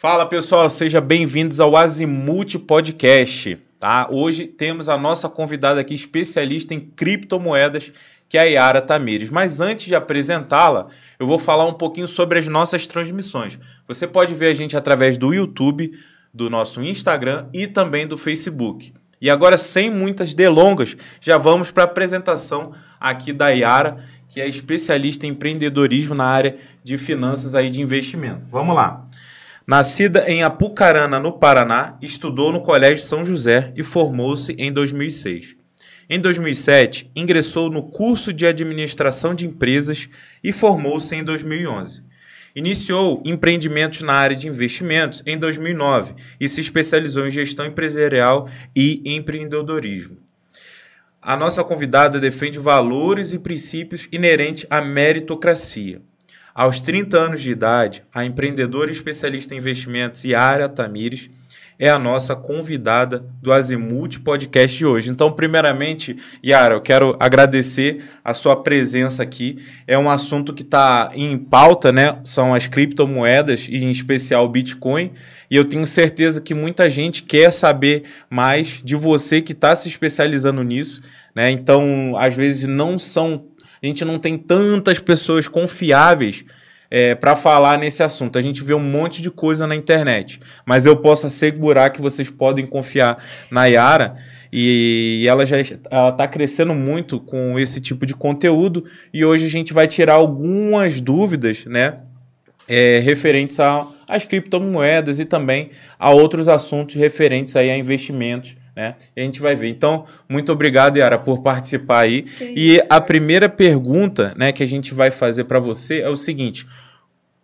Fala pessoal, sejam bem-vindos ao Azimuth Podcast. Tá? Hoje temos a nossa convidada aqui, especialista em criptomoedas, que é a Yara Tamires. Mas antes de apresentá-la, eu vou falar um pouquinho sobre as nossas transmissões. Você pode ver a gente através do YouTube, do nosso Instagram e também do Facebook. E agora, sem muitas delongas, já vamos para a apresentação aqui da Yara, que é especialista em empreendedorismo na área de finanças aí de investimento. Vamos lá. Nascida em Apucarana, no Paraná, estudou no Colégio São José e formou-se em 2006. Em 2007, ingressou no curso de Administração de Empresas e formou-se em 2011. Iniciou empreendimentos na área de investimentos em 2009 e se especializou em gestão empresarial e empreendedorismo. A nossa convidada defende valores e princípios inerentes à meritocracia. Aos 30 anos de idade, a empreendedora especialista em investimentos Yara Tamires é a nossa convidada do Azimuth Podcast de hoje. Então, primeiramente, Yara, eu quero agradecer a sua presença aqui. É um assunto que está em pauta, né? São as criptomoedas e, em especial, o Bitcoin. E eu tenho certeza que muita gente quer saber mais de você que está se especializando nisso, né? Então, às vezes, não são. A gente não tem tantas pessoas confiáveis é, para falar nesse assunto. A gente vê um monte de coisa na internet, mas eu posso assegurar que vocês podem confiar na Yara e ela já está crescendo muito com esse tipo de conteúdo e hoje a gente vai tirar algumas dúvidas, né? É, referentes às criptomoedas e também a outros assuntos referentes aí a investimentos né? E a gente vai ver. Então, muito obrigado, Yara, por participar aí. Que e isso, a primeira pergunta, né, que a gente vai fazer para você é o seguinte: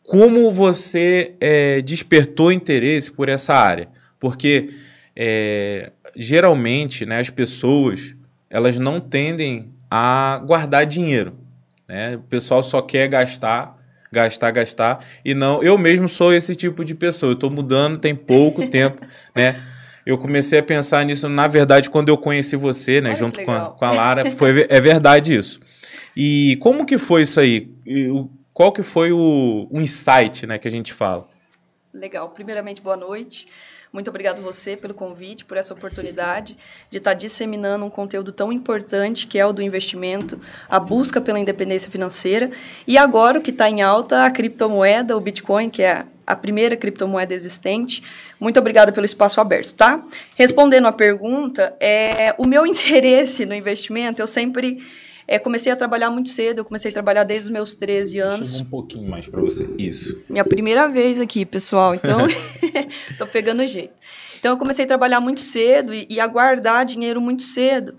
como você é, despertou interesse por essa área? Porque é, geralmente, né, as pessoas elas não tendem a guardar dinheiro, né? O pessoal só quer gastar gastar, gastar. E não, eu mesmo sou esse tipo de pessoa. Eu estou mudando tem pouco tempo, né? eu comecei a pensar nisso, na verdade, quando eu conheci você, né, Olha junto com a, com a, Lara, foi, é verdade isso. E como que foi isso aí? Qual que foi o, o insight, né, que a gente fala? Legal. Primeiramente, boa noite. Muito obrigado você pelo convite, por essa oportunidade de estar disseminando um conteúdo tão importante que é o do investimento, a busca pela independência financeira e agora o que está em alta a criptomoeda, o Bitcoin, que é a primeira criptomoeda existente. Muito obrigada pelo espaço aberto, tá? Respondendo à pergunta, é, o meu interesse no investimento, eu sempre é, comecei a trabalhar muito cedo, eu comecei a trabalhar desde os meus 13 anos. Chega um pouquinho mais para você, isso. Minha primeira vez aqui, pessoal, então tô pegando jeito. Então eu comecei a trabalhar muito cedo e, e a guardar dinheiro muito cedo.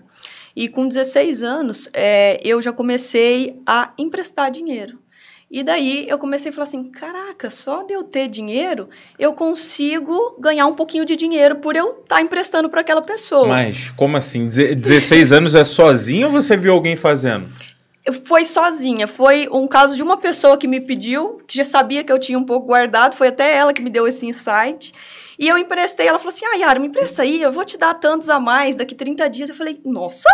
E com 16 anos, é, eu já comecei a emprestar dinheiro. E daí eu comecei a falar assim: caraca, só de eu ter dinheiro, eu consigo ganhar um pouquinho de dinheiro por eu estar tá emprestando para aquela pessoa. Mas como assim? 16 anos é sozinho ou você viu alguém fazendo? Foi sozinha. Foi um caso de uma pessoa que me pediu, que já sabia que eu tinha um pouco guardado. Foi até ela que me deu esse insight. E eu emprestei. Ela falou assim: ah, Yara, me empresta aí, eu vou te dar tantos a mais daqui 30 dias. Eu falei: nossa,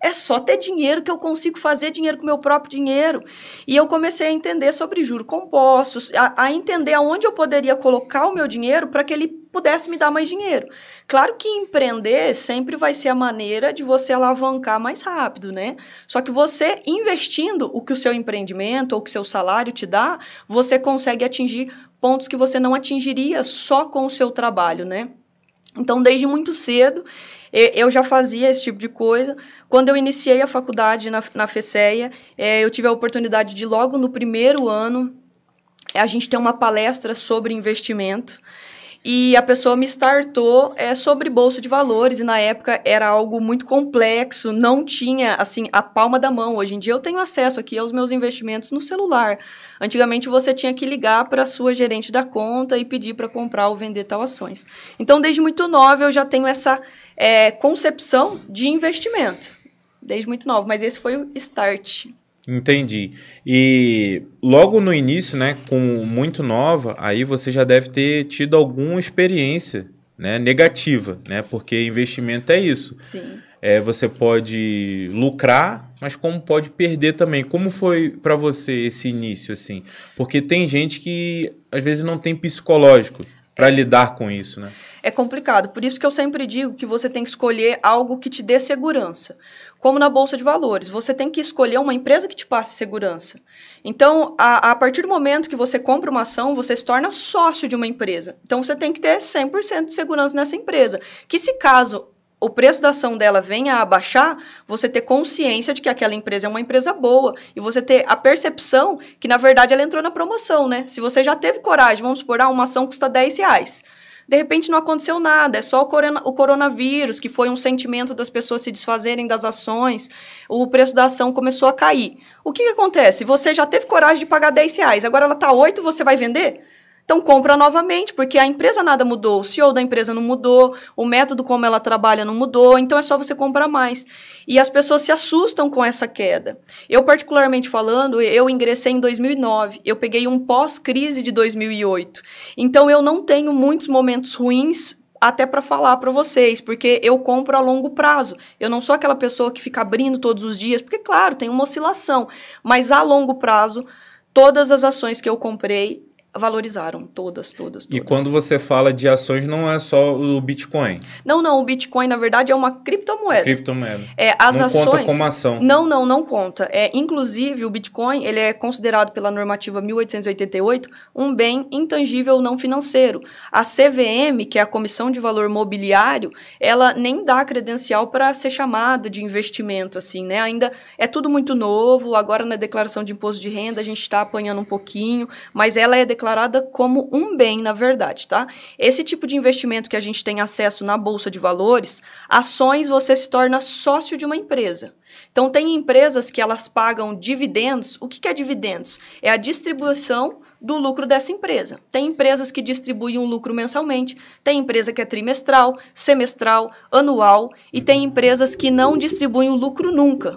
é só ter dinheiro que eu consigo fazer dinheiro com meu próprio dinheiro. E eu comecei a entender sobre juros compostos, a, a entender aonde eu poderia colocar o meu dinheiro para que ele pudesse me dar mais dinheiro. Claro que empreender sempre vai ser a maneira de você alavancar mais rápido, né? Só que você investindo o que o seu empreendimento ou que o seu salário te dá, você consegue atingir pontos que você não atingiria só com o seu trabalho, né? Então, desde muito cedo, eu já fazia esse tipo de coisa. Quando eu iniciei a faculdade na, na FECEA, é, eu tive a oportunidade de, logo no primeiro ano, a gente ter uma palestra sobre investimento. E a pessoa me startou é, sobre bolsa de valores, e na época era algo muito complexo, não tinha assim a palma da mão. Hoje em dia eu tenho acesso aqui aos meus investimentos no celular. Antigamente você tinha que ligar para a sua gerente da conta e pedir para comprar ou vender tal ações. Então, desde muito nova, eu já tenho essa é, concepção de investimento. Desde muito nova, mas esse foi o start. Entendi. E logo no início, né, com muito nova, aí você já deve ter tido alguma experiência, né, negativa, né? Porque investimento é isso. Sim. É, você pode lucrar, mas como pode perder também. Como foi para você esse início assim? Porque tem gente que às vezes não tem psicológico para lidar com isso, né? É complicado. Por isso que eu sempre digo que você tem que escolher algo que te dê segurança. Como na bolsa de valores, você tem que escolher uma empresa que te passe segurança. Então, a, a partir do momento que você compra uma ação, você se torna sócio de uma empresa. Então, você tem que ter 100% de segurança nessa empresa. Que se caso o preço da ação dela venha a baixar, você ter consciência de que aquela empresa é uma empresa boa e você ter a percepção que, na verdade, ela entrou na promoção, né? Se você já teve coragem, vamos supor, ah, uma ação custa 10 reais. De repente não aconteceu nada, é só o, corona, o coronavírus, que foi um sentimento das pessoas se desfazerem das ações, o preço da ação começou a cair. O que, que acontece? Você já teve coragem de pagar 10 reais, agora ela está 8, você vai vender? Então compra novamente, porque a empresa nada mudou, o CEO da empresa não mudou, o método como ela trabalha não mudou, então é só você comprar mais. E as pessoas se assustam com essa queda. Eu particularmente falando, eu ingressei em 2009, eu peguei um pós-crise de 2008. Então eu não tenho muitos momentos ruins até para falar para vocês, porque eu compro a longo prazo. Eu não sou aquela pessoa que fica abrindo todos os dias, porque claro, tem uma oscilação, mas a longo prazo todas as ações que eu comprei, valorizaram todas, todas, todas. E quando você fala de ações, não é só o Bitcoin? Não, não. O Bitcoin, na verdade, é uma criptomoeda. Criptomoeda. É, as não ações, conta como ação. Não, não, não conta. É, inclusive, o Bitcoin ele é considerado pela normativa 1888 um bem intangível não financeiro. A CVM, que é a Comissão de Valor Mobiliário, ela nem dá credencial para ser chamada de investimento, assim, né? Ainda é tudo muito novo. Agora, na declaração de imposto de renda, a gente está apanhando um pouquinho, mas ela é declarada declarada como um bem, na verdade, tá? Esse tipo de investimento que a gente tem acesso na bolsa de valores, ações você se torna sócio de uma empresa. Então tem empresas que elas pagam dividendos. O que, que é dividendos? É a distribuição do lucro dessa empresa. Tem empresas que distribuem um lucro mensalmente, tem empresa que é trimestral, semestral, anual e tem empresas que não distribuem o lucro nunca.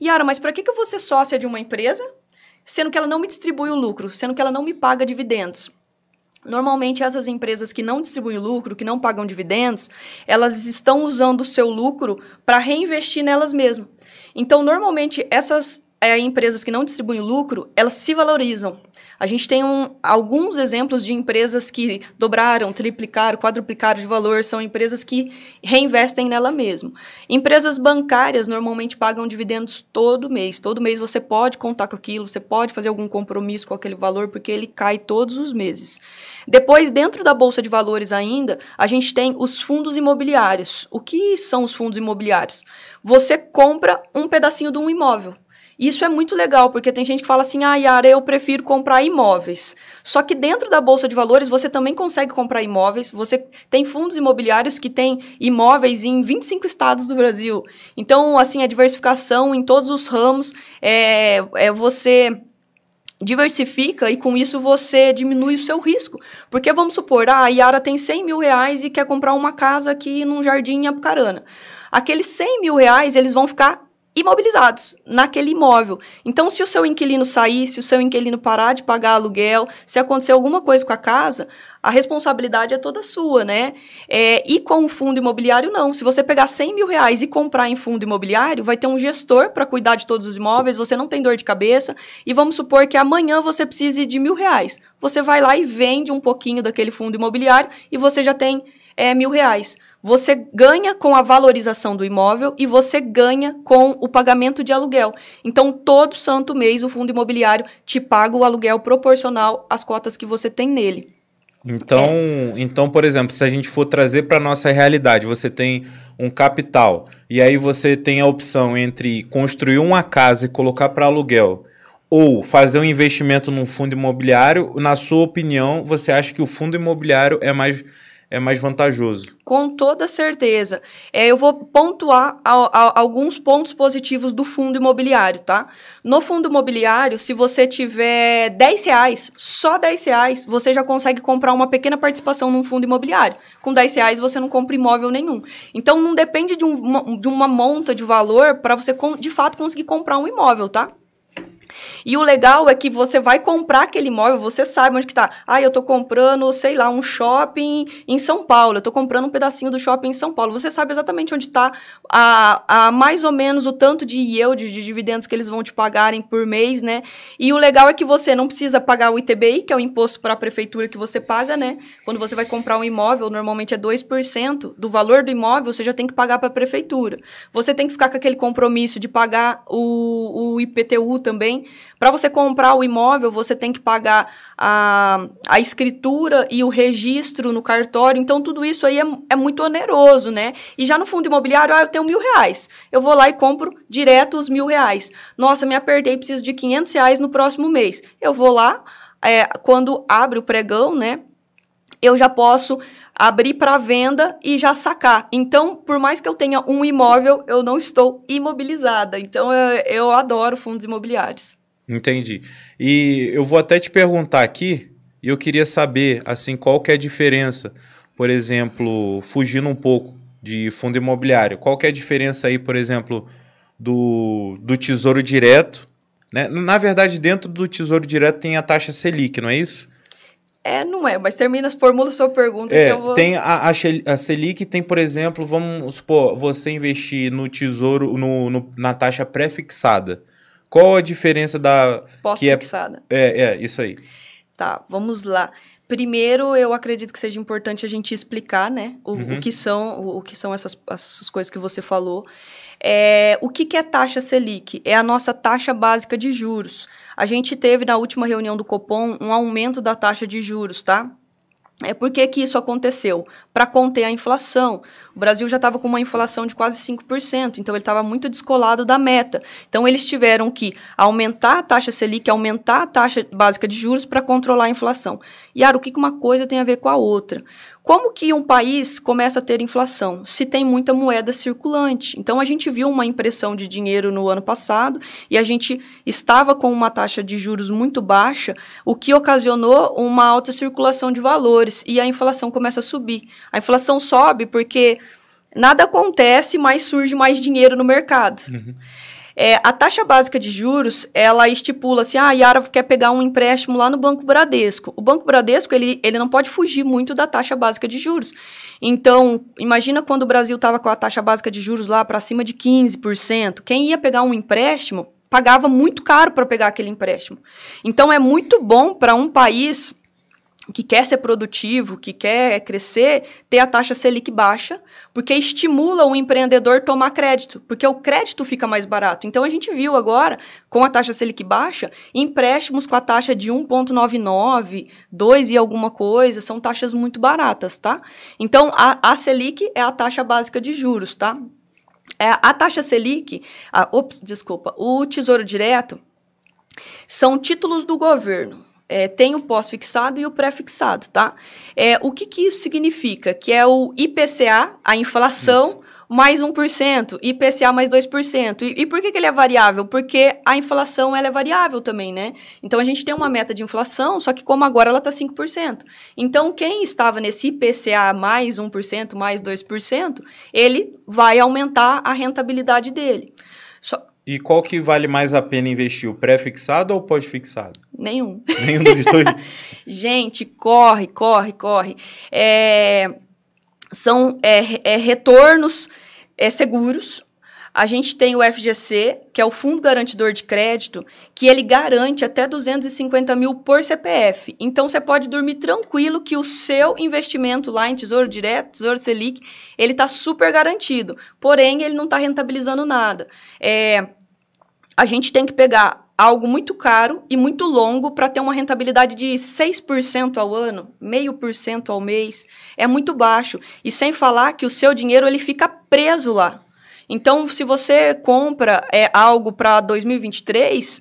Yara, mas para que, que eu vou ser sócia de uma empresa sendo que ela não me distribui o lucro, sendo que ela não me paga dividendos. Normalmente, essas empresas que não distribuem lucro, que não pagam dividendos, elas estão usando o seu lucro para reinvestir nelas mesmas. Então, normalmente, essas é, empresas que não distribuem lucro, elas se valorizam. A gente tem um, alguns exemplos de empresas que dobraram, triplicaram, quadruplicaram de valor, são empresas que reinvestem nela mesmo. Empresas bancárias normalmente pagam dividendos todo mês. Todo mês você pode contar com aquilo, você pode fazer algum compromisso com aquele valor, porque ele cai todos os meses. Depois, dentro da Bolsa de Valores ainda, a gente tem os fundos imobiliários. O que são os fundos imobiliários? Você compra um pedacinho de um imóvel. Isso é muito legal, porque tem gente que fala assim: ah, Yara, eu prefiro comprar imóveis. Só que dentro da Bolsa de Valores você também consegue comprar imóveis. Você tem fundos imobiliários que têm imóveis em 25 estados do Brasil. Então, assim, a diversificação em todos os ramos é, é você diversifica e com isso você diminui o seu risco. Porque vamos supor, ah, a Yara tem 100 mil reais e quer comprar uma casa aqui num jardim em Apucarana. Aqueles 100 mil reais, eles vão ficar imobilizados naquele imóvel. Então, se o seu inquilino sair, se o seu inquilino parar de pagar aluguel, se acontecer alguma coisa com a casa, a responsabilidade é toda sua, né? É, e com o fundo imobiliário, não. Se você pegar 100 mil reais e comprar em fundo imobiliário, vai ter um gestor para cuidar de todos os imóveis, você não tem dor de cabeça, e vamos supor que amanhã você precise de mil reais. Você vai lá e vende um pouquinho daquele fundo imobiliário e você já tem é, mil reais. Você ganha com a valorização do imóvel e você ganha com o pagamento de aluguel. Então, todo santo mês, o fundo imobiliário te paga o aluguel proporcional às cotas que você tem nele. Então, é. então, por exemplo, se a gente for trazer para nossa realidade, você tem um capital e aí você tem a opção entre construir uma casa e colocar para aluguel ou fazer um investimento num fundo imobiliário, na sua opinião, você acha que o fundo imobiliário é mais é mais vantajoso. Com toda certeza. É, eu vou pontuar a, a, alguns pontos positivos do fundo imobiliário, tá? No fundo imobiliário, se você tiver 10 reais, só 10 reais, você já consegue comprar uma pequena participação num fundo imobiliário. Com 10 reais você não compra imóvel nenhum. Então não depende de, um, uma, de uma monta de valor para você de fato conseguir comprar um imóvel, tá? E o legal é que você vai comprar aquele imóvel, você sabe onde que tá. Ah, eu tô comprando, sei lá, um shopping em São Paulo. Eu tô comprando um pedacinho do shopping em São Paulo. Você sabe exatamente onde tá a, a mais ou menos o tanto de yield, de dividendos que eles vão te pagarem por mês, né? E o legal é que você não precisa pagar o ITBI, que é o imposto para a prefeitura que você paga, né? Quando você vai comprar um imóvel, normalmente é 2% do valor do imóvel, você já tem que pagar para a prefeitura. Você tem que ficar com aquele compromisso de pagar o, o IPTU também, para você comprar o imóvel, você tem que pagar a, a escritura e o registro no cartório. Então, tudo isso aí é, é muito oneroso, né? E já no fundo imobiliário, ah, eu tenho mil reais. Eu vou lá e compro direto os mil reais. Nossa, me apertei, preciso de 500 reais no próximo mês. Eu vou lá, é, quando abre o pregão, né? Eu já posso abrir para venda e já sacar. Então, por mais que eu tenha um imóvel, eu não estou imobilizada. Então, eu, eu adoro fundos imobiliários. Entendi. E eu vou até te perguntar aqui, e eu queria saber, assim, qual que é a diferença, por exemplo, fugindo um pouco de fundo imobiliário, qual que é a diferença aí, por exemplo, do, do Tesouro Direto, né? Na verdade, dentro do Tesouro Direto tem a taxa Selic, não é isso? É, não é, mas termina, formula sua pergunta é, vou... Tem a, a, Selic tem, por exemplo, vamos supor, você investir no Tesouro, no, no na taxa pré-fixada. Qual a diferença da. Pós-fixada. É, é, é, isso aí. Tá, vamos lá. Primeiro, eu acredito que seja importante a gente explicar, né, o, uhum. o que são, o, o, que são essas, essas coisas que você falou. É, o que, que é taxa Selic? É a nossa taxa básica de juros. A gente teve na última reunião do Copom um aumento da taxa de juros, tá? É por que, que isso aconteceu? Para conter a inflação. O Brasil já estava com uma inflação de quase 5%, então ele estava muito descolado da meta. Então eles tiveram que aumentar a taxa Selic, aumentar a taxa básica de juros para controlar a inflação. E, Ara, o que uma coisa tem a ver com a outra? Como que um país começa a ter inflação? Se tem muita moeda circulante. Então, a gente viu uma impressão de dinheiro no ano passado e a gente estava com uma taxa de juros muito baixa, o que ocasionou uma alta circulação de valores e a inflação começa a subir. A inflação sobe porque nada acontece, mas surge mais dinheiro no mercado. Uhum. É, a taxa básica de juros, ela estipula assim, ah, a Yara quer pegar um empréstimo lá no Banco Bradesco. O Banco Bradesco, ele, ele não pode fugir muito da taxa básica de juros. Então, imagina quando o Brasil estava com a taxa básica de juros lá para cima de 15%. Quem ia pegar um empréstimo pagava muito caro para pegar aquele empréstimo. Então, é muito bom para um país que quer ser produtivo, que quer crescer, ter a taxa Selic baixa, porque estimula o empreendedor tomar crédito, porque o crédito fica mais barato. Então a gente viu agora, com a taxa Selic baixa, empréstimos com a taxa de 1,99, 2 e alguma coisa, são taxas muito baratas, tá? Então a, a Selic é a taxa básica de juros, tá? É, a taxa Selic, a, ops, desculpa, o Tesouro Direto são títulos do governo. É, tem o pós-fixado e o pré-fixado, tá? É, o que, que isso significa? Que é o IPCA, a inflação, isso. mais 1%, IPCA mais 2%. E, e por que, que ele é variável? Porque a inflação ela é variável também, né? Então a gente tem uma meta de inflação, só que como agora ela está 5%. Então quem estava nesse IPCA mais 1%, mais 2%, ele vai aumentar a rentabilidade dele. Só, e qual que vale mais a pena investir, o pré-fixado ou o pós-fixado? Nenhum. Nenhum dos dois? Gente, corre, corre, corre. É, são é, é, retornos é, seguros. A gente tem o FGC, que é o Fundo Garantidor de Crédito, que ele garante até 250 mil por CPF. Então, você pode dormir tranquilo que o seu investimento lá em Tesouro Direto, Tesouro Selic, ele está super garantido. Porém, ele não está rentabilizando nada. É, a gente tem que pegar algo muito caro e muito longo para ter uma rentabilidade de 6% ao ano, meio por cento ao mês. É muito baixo. E sem falar que o seu dinheiro ele fica preso lá. Então, se você compra é, algo para 2023,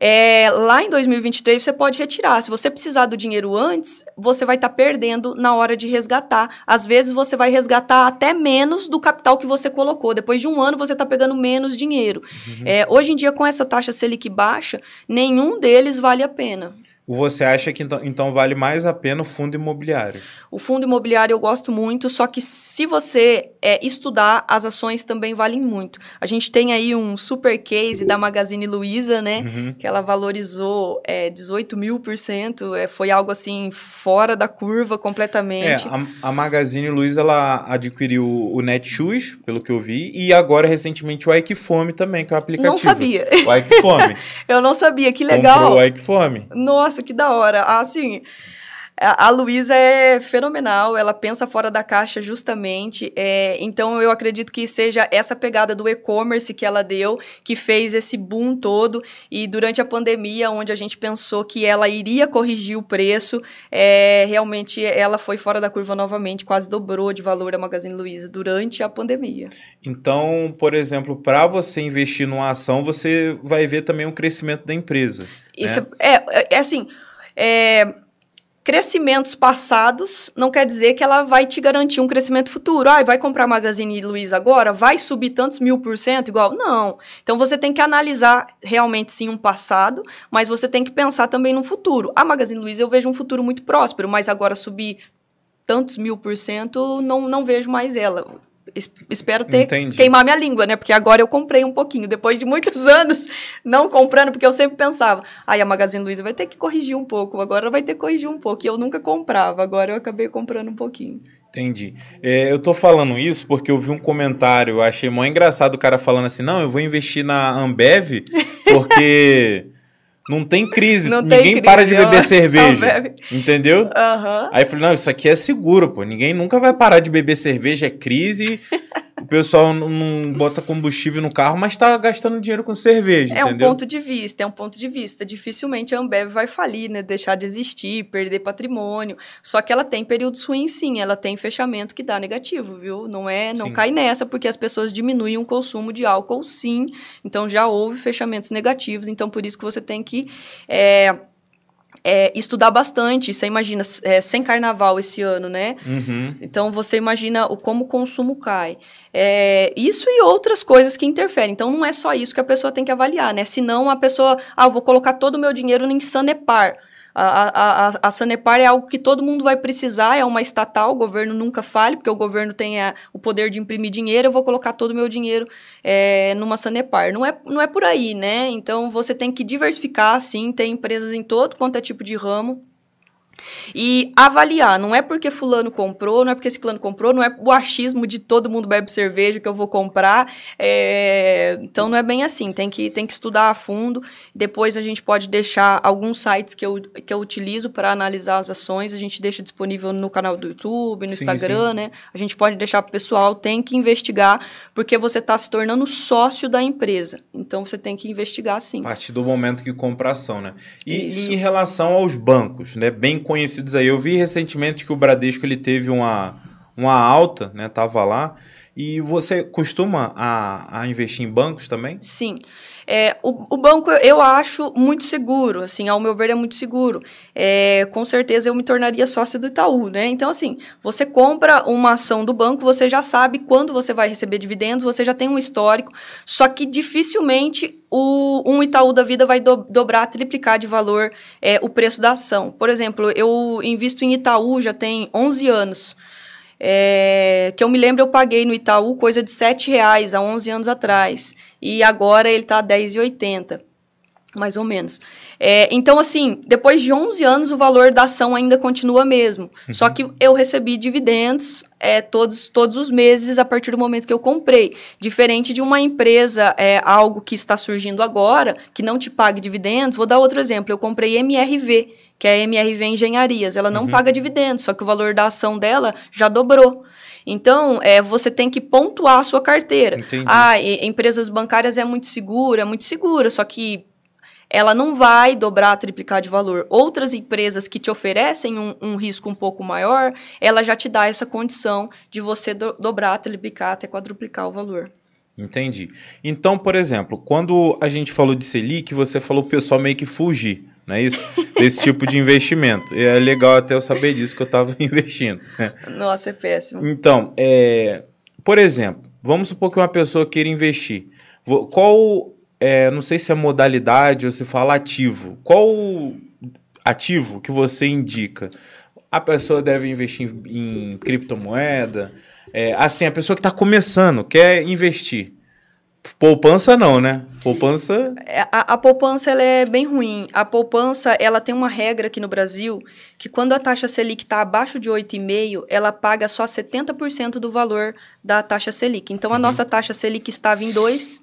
é, lá em 2023 você pode retirar. Se você precisar do dinheiro antes, você vai estar tá perdendo na hora de resgatar. Às vezes você vai resgatar até menos do capital que você colocou. Depois de um ano você está pegando menos dinheiro. Uhum. É, hoje em dia, com essa taxa Selic baixa, nenhum deles vale a pena. Você acha que então, então, vale mais a pena o fundo imobiliário? O fundo imobiliário eu gosto muito, só que se você é, estudar, as ações também valem muito. A gente tem aí um super case da Magazine Luiza, né? Uhum. Que ela valorizou é, 18 mil por cento. É, foi algo assim fora da curva completamente. É, a, a Magazine Luiza ela adquiriu o Netshoes, pelo que eu vi, e agora recentemente o Aikfome também, que é o aplicativo. Não sabia. O Aikfome. eu não sabia, que legal. Comprou o Aikfome. Nossa, nossa, que da hora. Assim, a Luísa é fenomenal, ela pensa fora da caixa justamente. É, então, eu acredito que seja essa pegada do e-commerce que ela deu, que fez esse boom todo. E durante a pandemia, onde a gente pensou que ela iria corrigir o preço, é, realmente ela foi fora da curva novamente, quase dobrou de valor a Magazine Luiza durante a pandemia. Então, por exemplo, para você investir numa ação, você vai ver também um crescimento da empresa. Isso né? é, é, é assim. É, crescimentos passados não quer dizer que ela vai te garantir um crescimento futuro. Ah, vai comprar Magazine Luiza agora? Vai subir tantos mil por cento igual? Não. Então você tem que analisar realmente sim um passado, mas você tem que pensar também no futuro. A Magazine Luiza eu vejo um futuro muito próspero, mas agora subir tantos mil por cento, não, não vejo mais ela espero ter Entendi. queimar minha língua, né? Porque agora eu comprei um pouquinho, depois de muitos anos não comprando, porque eu sempre pensava, aí a Magazine Luiza vai ter que corrigir um pouco, agora vai ter que corrigir um pouco. E eu nunca comprava, agora eu acabei comprando um pouquinho. Entendi. É, eu tô falando isso porque eu vi um comentário, achei mó engraçado o cara falando assim: não, eu vou investir na Ambev porque. Não tem crise. Não Ninguém tem crise, para de beber cerveja. Entendeu? Uhum. Aí eu falei, não, isso aqui é seguro, pô. Ninguém nunca vai parar de beber cerveja, é crise. o pessoal não bota combustível no carro, mas está gastando dinheiro com cerveja. É entendeu? um ponto de vista, é um ponto de vista. Dificilmente a Ambev vai falir, né? Deixar de existir, perder patrimônio. Só que ela tem períodos ruins, sim. Ela tem fechamento que dá negativo, viu? Não é, não sim. cai nessa, porque as pessoas diminuem o consumo de álcool, sim. Então já houve fechamentos negativos. Então por isso que você tem que é, é, estudar bastante. Você imagina, é, sem carnaval esse ano, né? Uhum. Então você imagina o, como o consumo cai. É, isso e outras coisas que interferem. Então não é só isso que a pessoa tem que avaliar, né? Senão a pessoa, ah, eu vou colocar todo o meu dinheiro em Sanepar. A, a, a, Sanepar é algo que todo mundo vai precisar, é uma estatal, o governo nunca fale, porque o governo tem a, o poder de imprimir dinheiro, eu vou colocar todo o meu dinheiro é, numa Sanepar. Não é, não é por aí, né? Então você tem que diversificar, sim, tem empresas em todo quanto é tipo de ramo. E avaliar, não é porque fulano comprou, não é porque esse fulano comprou, não é o achismo de todo mundo bebe cerveja que eu vou comprar. É... Então não é bem assim, tem que, tem que estudar a fundo. Depois a gente pode deixar alguns sites que eu, que eu utilizo para analisar as ações, a gente deixa disponível no canal do YouTube, no sim, Instagram, sim. né? A gente pode deixar para o pessoal, tem que investigar, porque você está se tornando sócio da empresa. Então você tem que investigar sim. A partir do momento que compra ação, né? E, e em relação aos bancos, né? Bem conhecidos aí. Eu vi recentemente que o Bradesco ele teve uma, uma alta, né? Tava lá. E você costuma a, a investir em bancos também? Sim. É, o, o, banco eu acho muito seguro, assim, ao meu ver é muito seguro. É, com certeza eu me tornaria sócio do Itaú, né? Então, assim, você compra uma ação do banco, você já sabe quando você vai receber dividendos, você já tem um histórico, só que dificilmente o, um Itaú da vida vai do, dobrar, triplicar de valor é, o preço da ação. Por exemplo, eu invisto em Itaú já tem 11 anos. É, que eu me lembro, eu paguei no Itaú coisa de R$ reais há 11 anos atrás. E agora ele está R$ 10,80, mais ou menos. É, então, assim, depois de 11 anos, o valor da ação ainda continua mesmo. Uhum. Só que eu recebi dividendos é, todos, todos os meses a partir do momento que eu comprei. Diferente de uma empresa, é, algo que está surgindo agora, que não te pague dividendos. Vou dar outro exemplo. Eu comprei MRV que é a MRV Engenharias. Ela não uhum. paga dividendos, só que o valor da ação dela já dobrou. Então, é, você tem que pontuar a sua carteira. Entendi. Ah, e, empresas bancárias é muito segura, é muito segura, só que ela não vai dobrar, triplicar de valor. Outras empresas que te oferecem um, um, risco um pouco maior, ela já te dá essa condição de você do, dobrar, triplicar, até quadruplicar o valor. Entendi. Então, por exemplo, quando a gente falou de Selic, você falou o pessoal meio que fugir não é isso? Desse tipo de investimento. E é legal até eu saber disso que eu estava investindo. Né? Nossa, é péssimo. Então, é, por exemplo, vamos supor que uma pessoa queira investir. Qual, é, não sei se é modalidade ou se fala ativo, qual ativo que você indica? A pessoa deve investir em, em criptomoeda? É, assim, a pessoa que está começando, quer investir. Poupança não, né? Poupança. É, a, a, poupança ela é bem ruim. A poupança ela tem uma regra aqui no Brasil que quando a taxa Selic está abaixo de 8,5, ela paga só 70% do valor da taxa Selic. Então a uhum. nossa taxa Selic estava em 2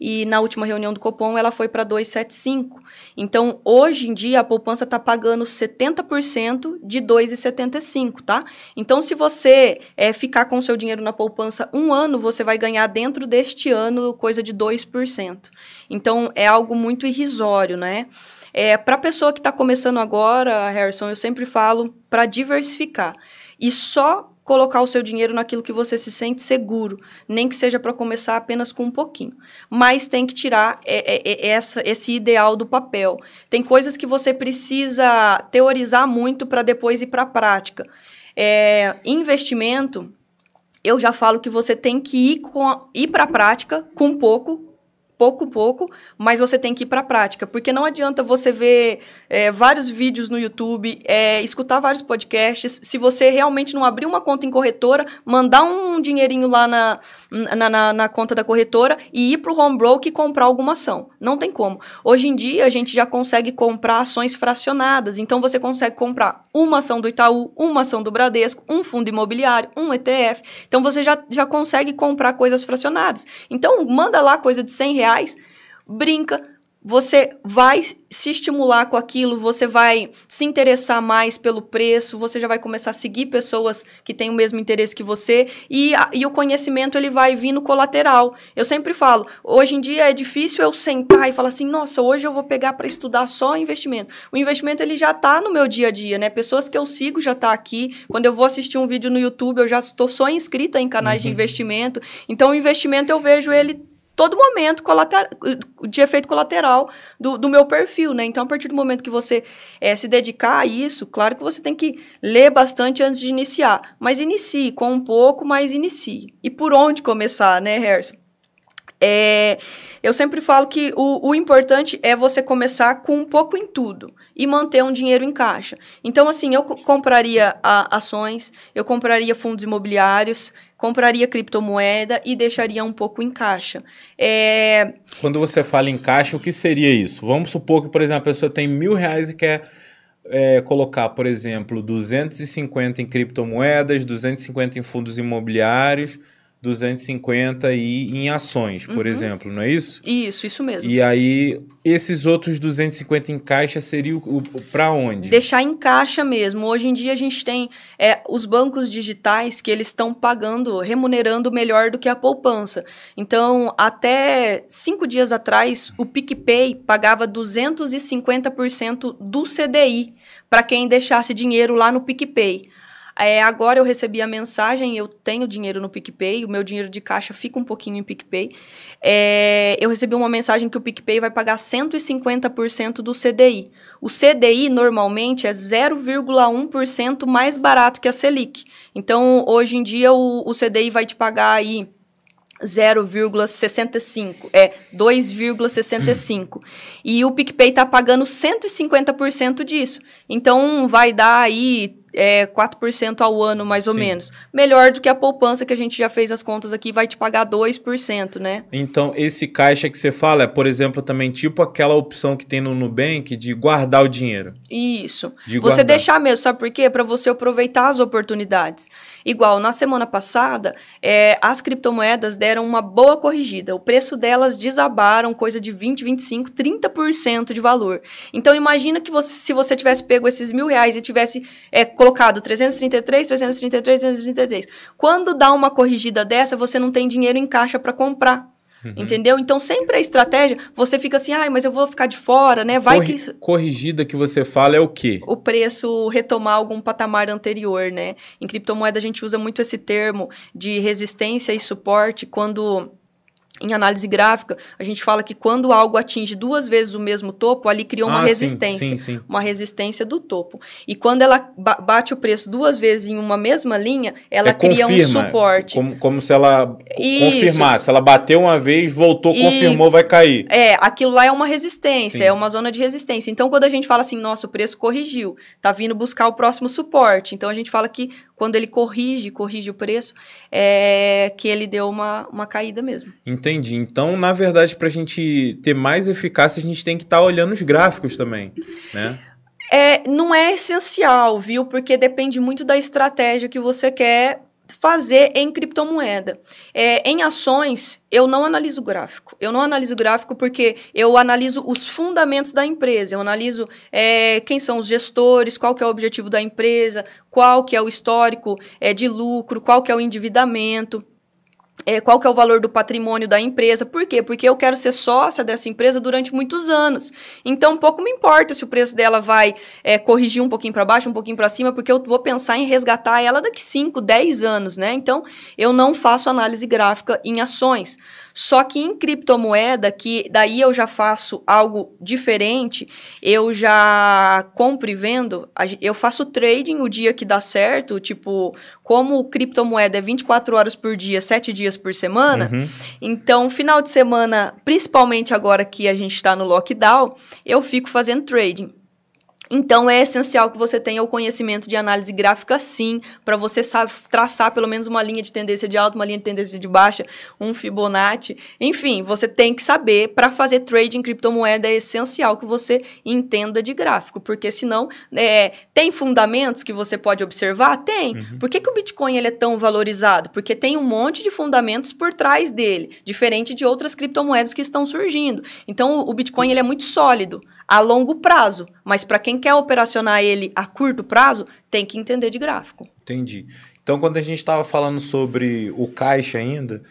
e na última reunião do Copom ela foi para 2,75. Então, hoje em dia, a poupança está pagando 70% de 2,75, tá? Então, se você é, ficar com o seu dinheiro na poupança um ano, você vai ganhar dentro deste ano coisa de 2%. Então, é algo muito irrisório, né? É, para a pessoa que está começando agora, Harrison, eu sempre falo para diversificar. E só colocar o seu dinheiro naquilo que você se sente seguro, nem que seja para começar apenas com um pouquinho. Mas tem que tirar é, é, é, essa, esse ideal do papel. Tem coisas que você precisa teorizar muito para depois ir para a prática. É, investimento, eu já falo que você tem que ir, ir para a prática com pouco, pouco pouco, mas você tem que ir para a prática, porque não adianta você ver é, vários vídeos no YouTube, é, escutar vários podcasts, se você realmente não abrir uma conta em corretora, mandar um dinheirinho lá na, na, na, na conta da corretora e ir para o home broker e comprar alguma ação. Não tem como. Hoje em dia, a gente já consegue comprar ações fracionadas, então você consegue comprar uma ação do Itaú, uma ação do Bradesco, um fundo imobiliário, um ETF, então você já, já consegue comprar coisas fracionadas. Então, manda lá coisa de 100 reais reais, brinca, você vai se estimular com aquilo, você vai se interessar mais pelo preço, você já vai começar a seguir pessoas que têm o mesmo interesse que você e, a, e o conhecimento ele vai vir no colateral. Eu sempre falo, hoje em dia é difícil eu sentar e falar assim, nossa, hoje eu vou pegar para estudar só investimento. O investimento ele já está no meu dia a dia, né? Pessoas que eu sigo já tá aqui. Quando eu vou assistir um vídeo no YouTube, eu já estou só inscrita em canais uhum. de investimento. Então o investimento eu vejo ele todo momento de efeito colateral do, do meu perfil, né? Então, a partir do momento que você é, se dedicar a isso, claro que você tem que ler bastante antes de iniciar. Mas inicie com um pouco, mas inicie. E por onde começar, né, Harrison? É, eu sempre falo que o, o importante é você começar com um pouco em tudo e manter um dinheiro em caixa. Então, assim, eu compraria a, ações, eu compraria fundos imobiliários, compraria criptomoeda e deixaria um pouco em caixa. É... Quando você fala em caixa, o que seria isso? Vamos supor que, por exemplo, a pessoa tem mil reais e quer é, colocar, por exemplo, 250 em criptomoedas, 250 em fundos imobiliários 250 e em ações, por uhum. exemplo, não é isso? Isso, isso mesmo. E aí, esses outros 250 em caixa seria o, o para onde? Deixar em caixa mesmo. Hoje em dia a gente tem é, os bancos digitais que eles estão pagando, remunerando melhor do que a poupança. Então, até cinco dias atrás, o PicPay pagava 250% do CDI para quem deixasse dinheiro lá no PicPay. É, agora eu recebi a mensagem, eu tenho dinheiro no PicPay, o meu dinheiro de caixa fica um pouquinho em PicPay. É, eu recebi uma mensagem que o PicPay vai pagar 150% do CDI. O CDI normalmente é 0,1% mais barato que a Selic. Então, hoje em dia, o, o CDI vai te pagar aí 0,65, é 2,65. e o PicPay está pagando 150% disso. Então vai dar aí é, 4% ao ano, mais ou Sim. menos. Melhor do que a poupança que a gente já fez as contas aqui, vai te pagar 2%, né? Então, esse caixa que você fala é, por exemplo, também tipo aquela opção que tem no Nubank de guardar o dinheiro. Isso. De você guardar. deixar mesmo, sabe por quê? Para você aproveitar as oportunidades. Igual, na semana passada, é, as criptomoedas deram uma boa corrigida. O preço delas desabaram coisa de 20, 25, 30% de valor. Então, imagina que você, se você tivesse pego esses mil reais e tivesse é, colocado 333, 333, 333. Quando dá uma corrigida dessa, você não tem dinheiro em caixa para comprar. Uhum. Entendeu? Então, sempre a estratégia, você fica assim, ai, mas eu vou ficar de fora, né? Vai Corri que. Corrigida que você fala é o quê? O preço retomar algum patamar anterior, né? Em criptomoeda a gente usa muito esse termo de resistência e suporte quando Em análise gráfica, a gente fala que quando algo atinge duas vezes o mesmo topo, ali cria uma Ah, sim, resistência. sim, sim. Uma resistência do topo. E quando ela ba- bate o preço duas vezes em uma mesma linha, ela É, cria um confirma, suporte. Como, como se ela Isso. confirmasse. Ela bateu uma vez, voltou, E- confirmou, vai cair. É, aquilo lá é uma resistência, Sim. é uma zona de resistência. Então, quando a gente fala assim, nossa, o preço corrigiu, tá vindo buscar o próximo suporte. Então, a gente fala que quando ele corrige, corrige o preço, é que ele deu uma, uma caída mesmo. Entendi. Então, na verdade, para a gente ter mais eficácia, a gente tem que estar olhando os gráficos também, né? É, não é essencial, viu? Porque depende muito da estratégia que você quer fazer em criptomoeda. É, em ações, eu não analiso gráfico. Eu não analiso gráfico porque eu analiso os fundamentos da empresa. Eu analiso é, quem são os gestores, qual que é o objetivo da empresa, qual que é o histórico é, de lucro, qual que é o endividamento. É, qual que é o valor do patrimônio da empresa. Por quê? Porque eu quero ser sócia dessa empresa durante muitos anos. Então, pouco me importa se o preço dela vai é, corrigir um pouquinho para baixo, um pouquinho para cima, porque eu vou pensar em resgatar ela daqui 5, 10 anos, né? Então, eu não faço análise gráfica em ações. Só que em criptomoeda, que daí eu já faço algo diferente, eu já compro e vendo, eu faço trading o dia que dá certo, tipo, como criptomoeda é 24 horas por dia, 7 dias por semana, Uhum. então, final de semana, principalmente agora que a gente está no lockdown, eu fico fazendo trading. Então, é essencial que você tenha o conhecimento de análise gráfica, sim, para você sabe, traçar pelo menos uma linha de tendência de alta, uma linha de tendência de baixa, um Fibonacci. Enfim, você tem que saber, para fazer trading em criptomoeda, é essencial que você entenda de gráfico, porque senão, é, tem fundamentos que você pode observar? Tem. Por que, que o Bitcoin ele é tão valorizado? Porque tem um monte de fundamentos por trás dele, diferente de outras criptomoedas que estão surgindo. Então, o- o Bitcoin ele é muito sólido a longo prazo, mas para quem quer operacionar ele a curto prazo, tem que entender de gráfico. Entendi. Então, quando a gente estava falando sobre o caixa ainda,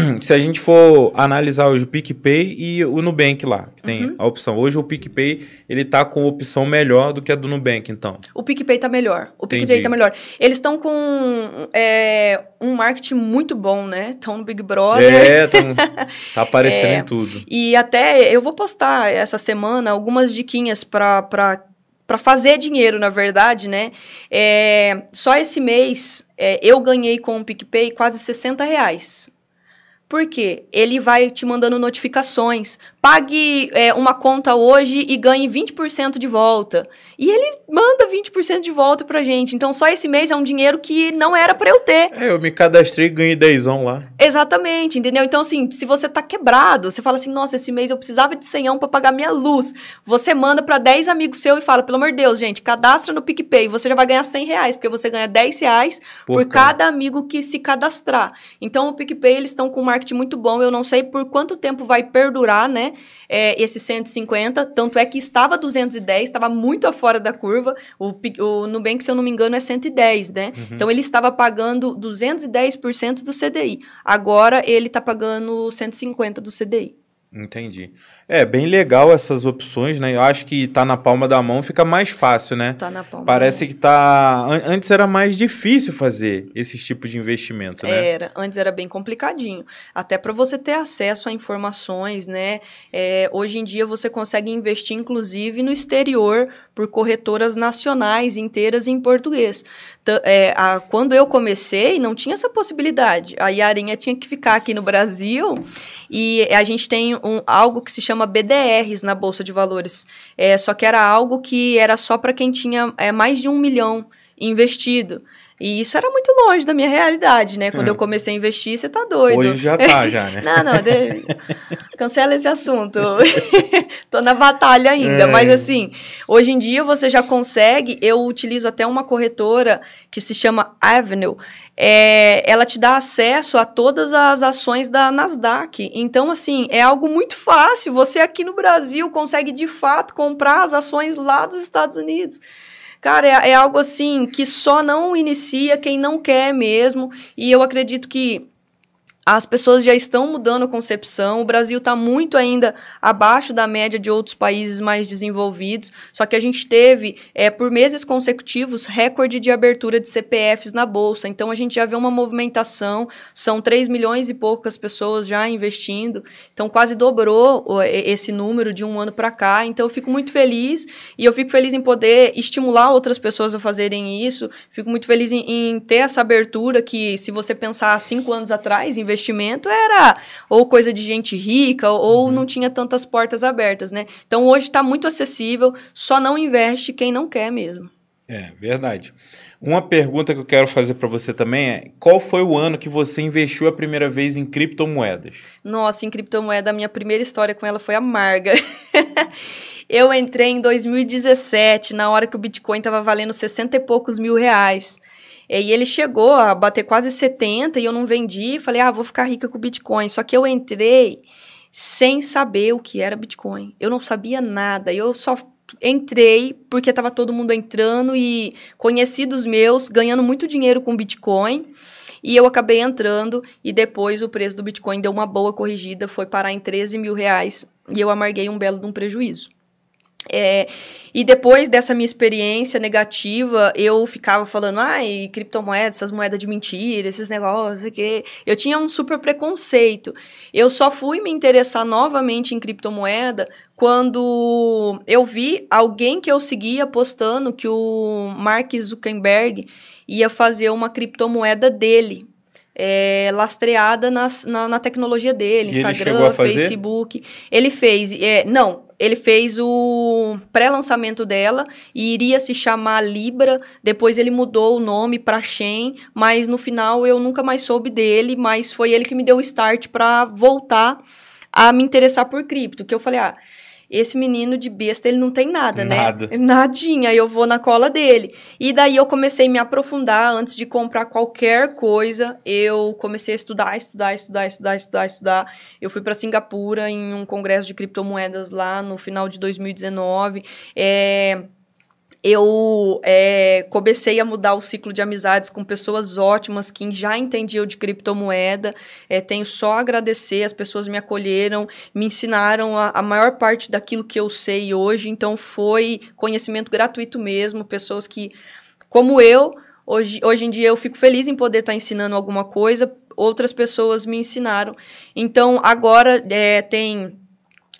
se a gente for analisar hoje o PicPay e o Nubank lá, que tem Uhum. a opção. Hoje o PicPay, ele tá com opção melhor do que a do Nubank, então. O PicPay tá melhor. O Entendi. PicPay tá melhor. Eles estão com é, um marketing muito bom, né? Estão no Big Brother. É, tá, tá aparecendo É. em tudo. E até eu vou postar essa semana algumas diquinhas para para fazer dinheiro, na verdade, né? É, só esse mês é, eu ganhei com o PicPay quase 60 reais. Por quê? Ele vai te mandando notificações. Pague é, uma conta hoje e ganhe 20% de volta. E ele manda 20% de volta pra gente. Então, só esse mês é um dinheiro que não era pra eu ter. É, eu me cadastrei e ganhei 10 lá. Exatamente, entendeu? Então, assim, se você tá quebrado, você fala assim, nossa, esse mês eu precisava de senhão para pagar minha luz. Você manda para 10 amigos seus e fala, pelo amor de Deus, gente, cadastra no PicPay, você já vai ganhar 100 reais, porque você ganha 10 reais Por por, cada. amigo que se cadastrar. Então, o PicPay, eles estão com um marketing muito bom, eu não sei por quanto tempo vai perdurar, né, é, esse 150, tanto é que estava 210, estava muito afora da curva, o, o Nubank, se eu não me engano, é 110, né? Então, ele estava pagando 210% do CDI. Agora ele tá pagando 150 do CDI. Entendi. É, bem legal essas opções, né? Eu acho que tá na palma da mão, fica mais fácil, né? Tá na palma. Parece que tá. an- Antes era mais difícil fazer esse tipo de investimento, né? Era, antes era bem complicadinho. Até para você ter acesso a informações, né? É, hoje em dia você consegue investir, inclusive, no exterior por corretoras nacionais inteiras em português. T- é, a- quando eu comecei, não tinha essa possibilidade. A Yarinha tinha que ficar aqui no Brasil e a gente tem um, algo que se chama BDRs na Bolsa de Valores. É, só que era algo que era só para quem tinha é, mais de um milhão investido. E isso era muito longe da minha realidade, né? Quando eu comecei a investir, você tá doido. Hoje já tá, já, né? Não, não, de... cancela esse assunto. Tô na batalha ainda, É. mas assim, hoje em dia você já consegue. Eu utilizo até uma corretora que se chama Avenue. É, ela te dá acesso a todas as ações da Nasdaq. Então, assim, é algo muito fácil. Você aqui no Brasil consegue de fato comprar as ações lá dos Estados Unidos. Cara, é, é algo assim que só não inicia quem não quer mesmo. E eu acredito que as pessoas já estão mudando a concepção. O Brasil está muito ainda abaixo da média de outros países mais desenvolvidos. Só que a gente teve, é, por meses consecutivos, recorde de abertura de CPFs na Bolsa. Então a gente já vê uma movimentação. São 3 milhões e poucas pessoas já investindo. Então quase dobrou esse número de um ano para cá. Então eu fico muito feliz. E eu fico feliz em poder estimular outras pessoas a fazerem isso. Fico muito feliz em, em ter essa abertura que, se você pensar cinco anos atrás, investimento era ou coisa de gente rica ou uhum. não tinha tantas portas abertas, né? Então hoje está muito acessível, só não investe quem não quer mesmo. É, verdade. Uma pergunta que eu quero fazer para você também é: qual foi o ano que você investiu a primeira vez em criptomoedas? Nossa, em criptomoeda, a minha primeira história com ela foi amarga. eu entrei em 2017, na hora que o Bitcoin estava valendo 60 e poucos mil reais. E ele chegou a bater quase 70 e eu não vendi. Falei, ah, vou ficar rica com Bitcoin. Só que eu entrei sem saber o que era Bitcoin. Eu não sabia nada. Eu só entrei porque estava todo mundo entrando e conhecidos meus ganhando muito dinheiro com Bitcoin. E eu acabei entrando e depois o preço do Bitcoin deu uma boa corrigida, foi parar em 13 mil reais e eu amarguei um belo de um prejuízo. É, e depois dessa minha experiência negativa, eu ficava falando, ai, criptomoedas, essas moedas de mentira, esses negócios, que eu tinha um super preconceito. Eu só fui me interessar novamente em criptomoeda quando eu vi alguém que eu seguia postando que o Mark Zuckerberg ia fazer uma criptomoeda dele. É, lastreada nas, na, na, tecnologia dele, e Instagram, Facebook. Ele fez. É, não, ele fez o pré-lançamento dela e iria se chamar Libra. Depois ele mudou o nome para Shen, mas no final eu nunca mais soube dele. Mas foi ele que me deu o start para voltar a me interessar por cripto. Que eu falei, ah esse menino de besta, ele não tem nada, né? nada. né? Nadinha, eu vou na cola dele. E daí eu comecei a me aprofundar antes de comprar qualquer coisa. Eu comecei a estudar, estudar, estudar, estudar, estudar, estudar. Eu fui para Singapura em um congresso de criptomoedas lá no final de 2019. É eu é, comecei a mudar o ciclo de amizades com pessoas ótimas que já entendiam de criptomoeda. É, tenho só a agradecer, as pessoas me acolheram, me ensinaram a, a, maior parte daquilo que eu sei hoje. Então, foi conhecimento gratuito mesmo. Pessoas que, como eu, hoje, hoje em dia eu fico feliz em poder estar ensinando alguma coisa. Outras pessoas me ensinaram. Então, agora é, tem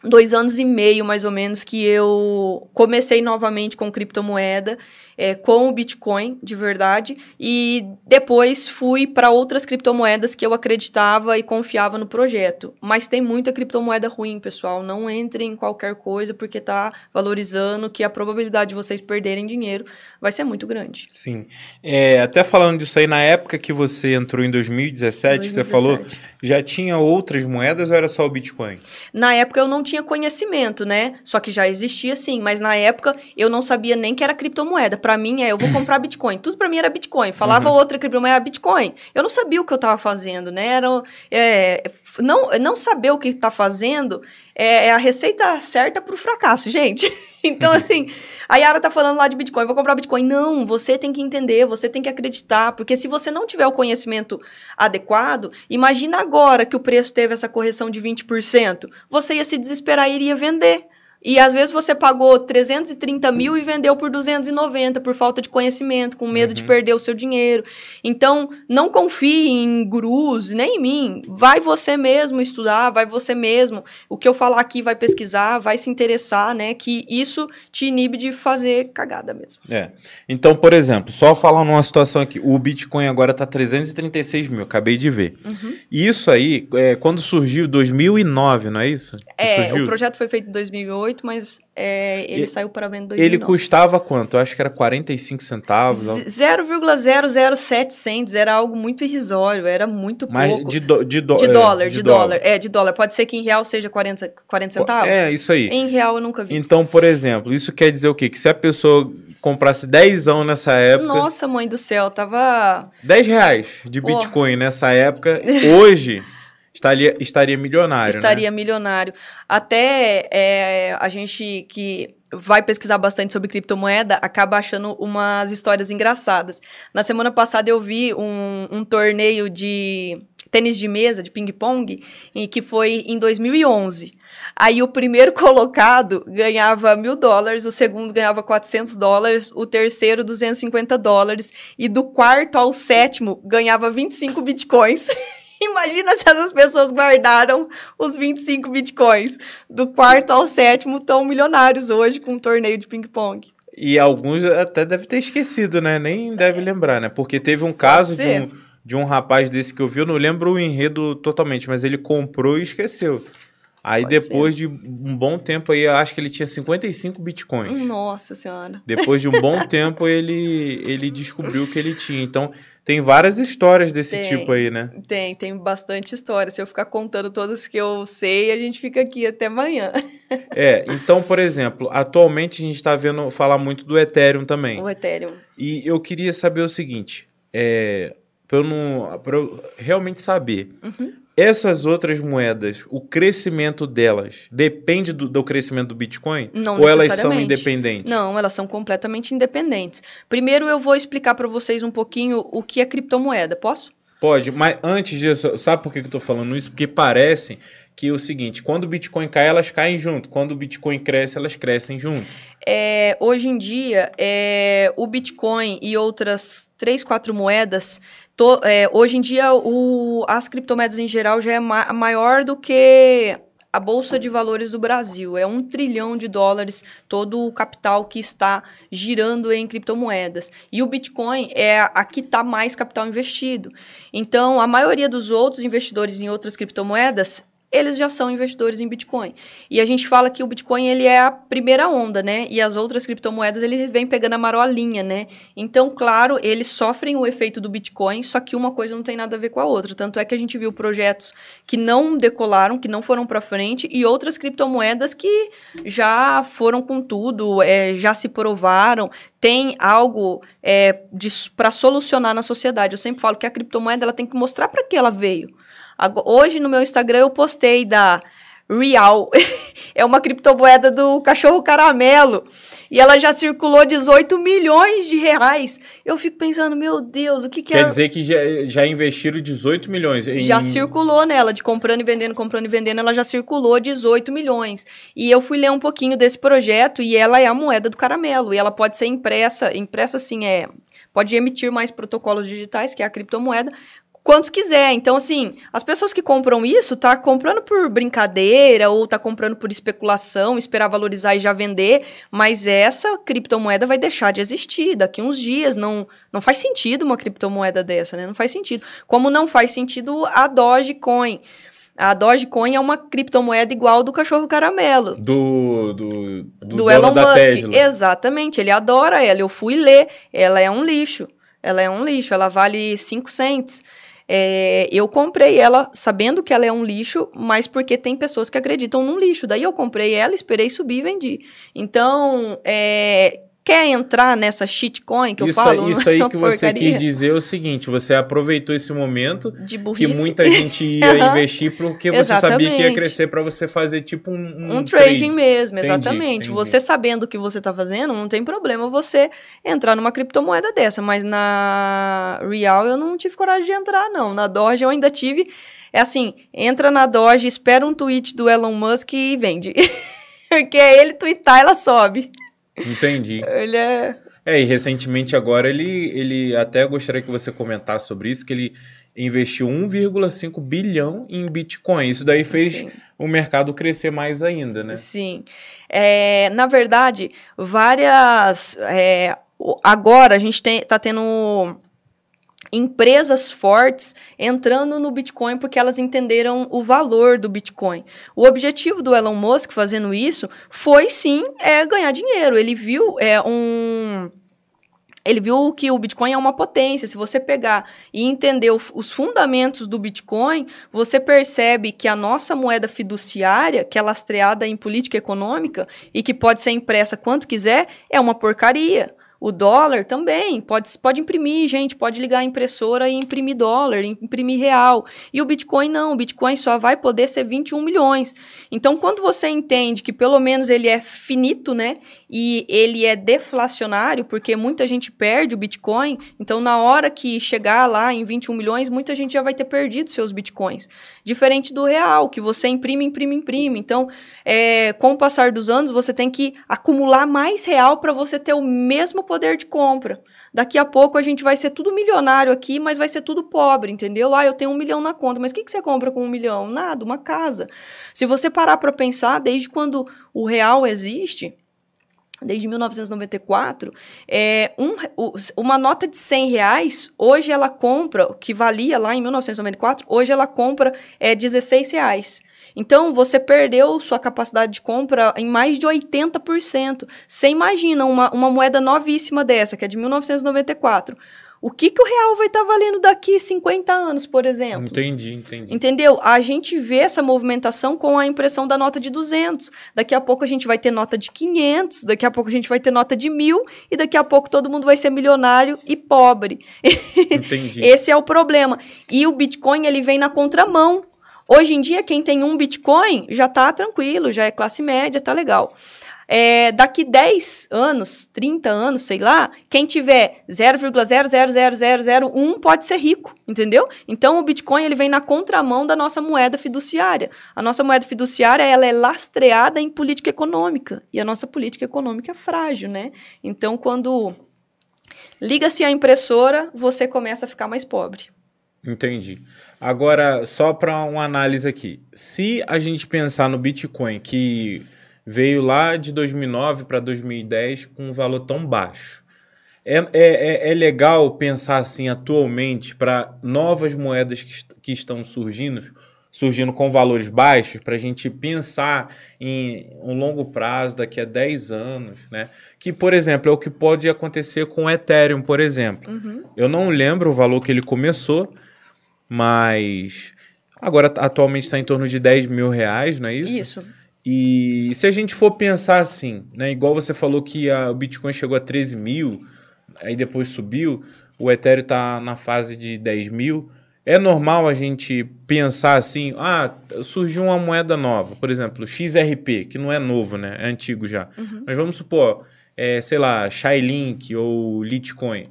dois anos e meio, mais ou menos, que eu comecei novamente com criptomoeda é, com o Bitcoin, de verdade, e depois fui para outras criptomoedas que eu acreditava e confiava no projeto. Mas tem muita criptomoeda ruim, pessoal. Não entrem em qualquer coisa porque está valorizando que a probabilidade de vocês perderem dinheiro vai ser muito grande. Sim. É, até falando disso aí, na época que você entrou em 2017, 2017, você falou, já tinha outras moedas ou era só o Bitcoin? Na época eu não tinha conhecimento, né? Só que já existia sim, mas na época eu não sabia nem que era criptomoeda para mim é eu vou comprar Bitcoin. Tudo para mim era Bitcoin. Falava uhum. outra criptomoeda, era Bitcoin. Eu não sabia o que eu estava fazendo, né? Era, é, não, não saber o que está fazendo é, é, a receita certa para o fracasso, gente. então, assim, a Yara tá falando lá de Bitcoin, vou comprar Bitcoin. Não, você tem que entender, você tem que acreditar, porque se você não tiver o conhecimento adequado, imagina agora que o preço teve essa correção de 20%, você ia se desesperar e iria vender. E às vezes você pagou 330 mil e vendeu por 290 por falta de conhecimento, com medo uhum. de perder o seu dinheiro. Então, não confie em gurus, nem em mim. Vai você mesmo estudar, vai você mesmo. O que eu falar aqui vai pesquisar, vai se interessar, né? Que isso te inibe de fazer cagada mesmo. É. Então, por exemplo, só falar numa situação aqui. O Bitcoin agora tá 336 mil, acabei de ver. Uhum. Isso aí, é, quando surgiu 2009, não é isso? É, surgiu? o projeto foi feito em 2008 mas é, ele e, saiu para venda em 2009. Ele custava quanto? Eu acho que era 45 centavos. 0,007 cents, era algo muito irrisório, era muito mas pouco. De, do, de, do, de é, dólar, de, de dólar. dólar. É, de dólar. Pode ser que em real seja 40, 40 centavos? É, isso aí. Em real eu nunca vi. Então, por exemplo, isso quer dizer o quê? Que se a pessoa comprasse 10 nessa época... Nossa, mãe do céu, tava... 10 reais de Bitcoin oh. nessa época, hoje... estaria, estaria milionário. Estaria né? milionário. Até é, a gente que vai pesquisar bastante sobre criptomoeda acaba achando umas histórias engraçadas. Na semana passada eu vi um, um torneio de tênis de mesa, de ping-pong, que foi em 2011. Aí o primeiro colocado ganhava mil dólares, o segundo ganhava 400 dólares, o terceiro 250 dólares e do quarto ao sétimo ganhava 25 bitcoins. Imagina se essas pessoas guardaram os 25 bitcoins. Do quarto ao sétimo estão milionários hoje com um torneio de ping-pong. E alguns até devem ter esquecido, né? Nem deve lembrar, né? Porque teve um caso de um, de um rapaz desse que eu vi, eu não lembro o enredo totalmente, mas ele comprou e esqueceu. Aí Pode depois ser. de um bom tempo aí, eu acho que ele tinha 55 bitcoins. Nossa senhora. Depois de um bom tempo, ele, ele descobriu que ele tinha. Então, tem várias histórias desse tem, tipo aí, né? Tem, tem bastante história. Se eu ficar contando todas que eu sei, a gente fica aqui até amanhã. É, então, por exemplo, atualmente a gente está vendo falar muito do Ethereum também. O Ethereum. E eu queria saber o seguinte, é, para eu, não, eu realmente saber, uhum essas outras moedas, o crescimento delas depende do, do crescimento do Bitcoin? Não Ou elas são independentes? Não, elas são completamente independentes. Primeiro eu vou explicar para vocês um pouquinho o que é criptomoeda. Posso? Pode, mas antes disso, sabe por que eu estou falando isso? Porque parece que é o seguinte, quando o Bitcoin cai, elas caem junto. Quando o Bitcoin cresce, elas crescem junto. É, hoje em dia, é, o Bitcoin e outras três, quatro moedas To, é, hoje em dia, o, as criptomoedas em geral já é ma maior do que a Bolsa de Valores do Brasil. É um trilhão de dólares todo o capital que está girando em criptomoedas. E o Bitcoin é a que está mais capital investido. Então, a maioria dos outros investidores em outras criptomoedas eles já são investidores em Bitcoin. E a gente fala que o Bitcoin ele é a primeira onda, né? E as outras criptomoedas eles vêm pegando a marolinha, né? Então, claro, eles sofrem o efeito do Bitcoin, só que uma coisa não tem nada a ver com a outra. Tanto é que a gente viu projetos que não decolaram, que não foram para frente, e outras criptomoedas que já foram com tudo, é, já se provaram, tem algo é, para solucionar na sociedade. Eu sempre falo que a criptomoeda ela tem que mostrar para que ela veio. Hoje no meu Instagram eu postei da Real. é uma criptomoeda do cachorro caramelo. E ela já circulou 18 milhões de reais. Eu fico pensando, meu Deus, o que, que Quer é... dizer que já, já investiram 18 milhões. Em... Já circulou nela, de comprando e vendendo, comprando e vendendo, ela já circulou 18 milhões. E eu fui ler um pouquinho desse projeto e ela é a moeda do caramelo. E ela pode ser impressa, impressa assim, é pode emitir mais protocolos digitais, que é a criptomoeda, quantos quiser. Então, assim, as pessoas que compram isso, tá comprando por brincadeira ou tá comprando por especulação, esperar valorizar e já vender, mas essa criptomoeda vai deixar de existir daqui uns dias. Não, não faz sentido uma criptomoeda dessa, né? Não faz sentido. Como não faz sentido a Dogecoin. A Dogecoin é uma criptomoeda igual do cachorro caramelo. Do, do, do, do Elon Musk. Exatamente, ele adora ela. Eu fui ler, ela é um lixo. Ela é um lixo, ela vale 5 cents. É, eu comprei ela sabendo que ela é um lixo, mas porque tem pessoas que acreditam num lixo. Daí eu comprei ela, esperei subir e vendi. Então, é, quer entrar nessa shitcoin que isso, eu falo? Isso aí que porcaria. você quis dizer é o seguinte: você aproveitou esse momento que muita gente ia investir porque você sabia que ia crescer para você fazer tipo um. Um, um trading trade. mesmo, entendi, exatamente. Entendi. Você sabendo o que você está fazendo, não tem problema você entrar numa criptomoeda dessa, mas na Real eu não tive coragem de entrar, não. Na Doge eu ainda tive. É assim, entra na Doge, espera um tweet do Elon Musk e vende. porque ele twittar, ela sobe. Entendi. ele é. É, e recentemente agora ele, ele até gostaria que você comentasse sobre isso, que ele investiu 1,5 bilhão em Bitcoin. Isso daí fez Sim. o mercado crescer mais ainda, né? Sim. É, na verdade, várias. É, agora a gente está tendo empresas fortes entrando no Bitcoin porque elas entenderam o valor do Bitcoin. O objetivo do Elon Musk fazendo isso foi sim é ganhar dinheiro. Ele viu é um ele viu que o Bitcoin é uma potência. Se você pegar e entender os fundamentos do Bitcoin, você percebe que a nossa moeda fiduciária, que é lastreada em política econômica e que pode ser impressa quanto quiser, é uma porcaria. O dólar também pode, pode imprimir, gente, pode ligar a impressora e imprimir dólar, imprimir real. E o Bitcoin não, o Bitcoin só vai poder ser 21 milhões. Então, quando você entende que pelo menos ele é finito, né? E ele é deflacionário, porque muita gente perde o Bitcoin, então na hora que chegar lá em 21 milhões, muita gente já vai ter perdido seus Bitcoins. Diferente do real, que você imprime, imprime, imprime. Então, é, com o passar dos anos, você tem que acumular mais real para você ter o mesmo poder de compra. Daqui a pouco a gente vai ser tudo milionário aqui, mas vai ser tudo pobre, entendeu? Ah, eu tenho um milhão na conta, mas o que, que você compra com um milhão? Nada, uma casa. Se você parar para pensar, desde quando o real existe, desde 1994, é, um, uma nota de 100 reais, hoje ela compra, que valia lá em 1994, hoje ela compra é, 16 reais. Então, você perdeu sua capacidade de compra em mais de 80%. Você imagina uma, uma moeda novíssima dessa, que é de 1994. O que, que o real vai estar tá valendo daqui 50 anos, por exemplo? Entendi, entendi. Entendeu? A gente vê essa movimentação com a impressão da nota de 200. Daqui a pouco a gente vai ter nota de 500, daqui a pouco a gente vai ter nota de mil, e daqui a pouco todo mundo vai ser milionário e pobre. Entendi. Esse é o problema. E o Bitcoin, ele vem na contramão. Hoje em dia, quem tem um Bitcoin já está tranquilo, já é classe média, tá legal. É, daqui 10 anos, 30 anos, sei lá, quem tiver 0,000001 pode ser rico, entendeu? Então o Bitcoin ele vem na contramão da nossa moeda fiduciária. A nossa moeda fiduciária ela é lastreada em política econômica e a nossa política econômica é frágil, né? Então quando liga-se a impressora, você começa a ficar mais pobre. Entendi. Agora, só para uma análise aqui. Se a gente pensar no Bitcoin, que veio lá de 2009 para 2010 com um valor tão baixo, é, é, é, é legal pensar assim atualmente para novas moedas que, que estão surgindo, surgindo com valores baixos, para a gente pensar em um longo prazo, daqui a 10 anos, né? Que, por exemplo, é o que pode acontecer com o Ethereum, por exemplo. Uhum. Eu não lembro o valor que ele começou, mas agora atualmente está em torno de 10 mil reais, não é isso? Isso. E se a gente for pensar assim, né, igual você falou que a, o Bitcoin chegou a 13 mil, aí depois subiu, o Ethereum está na fase de 10 mil, é normal a gente pensar assim, ah, surgiu uma moeda nova, por exemplo, XRP, que não é novo, né, é antigo já, uhum. mas vamos supor, é, sei lá, Shylink ou Litecoin,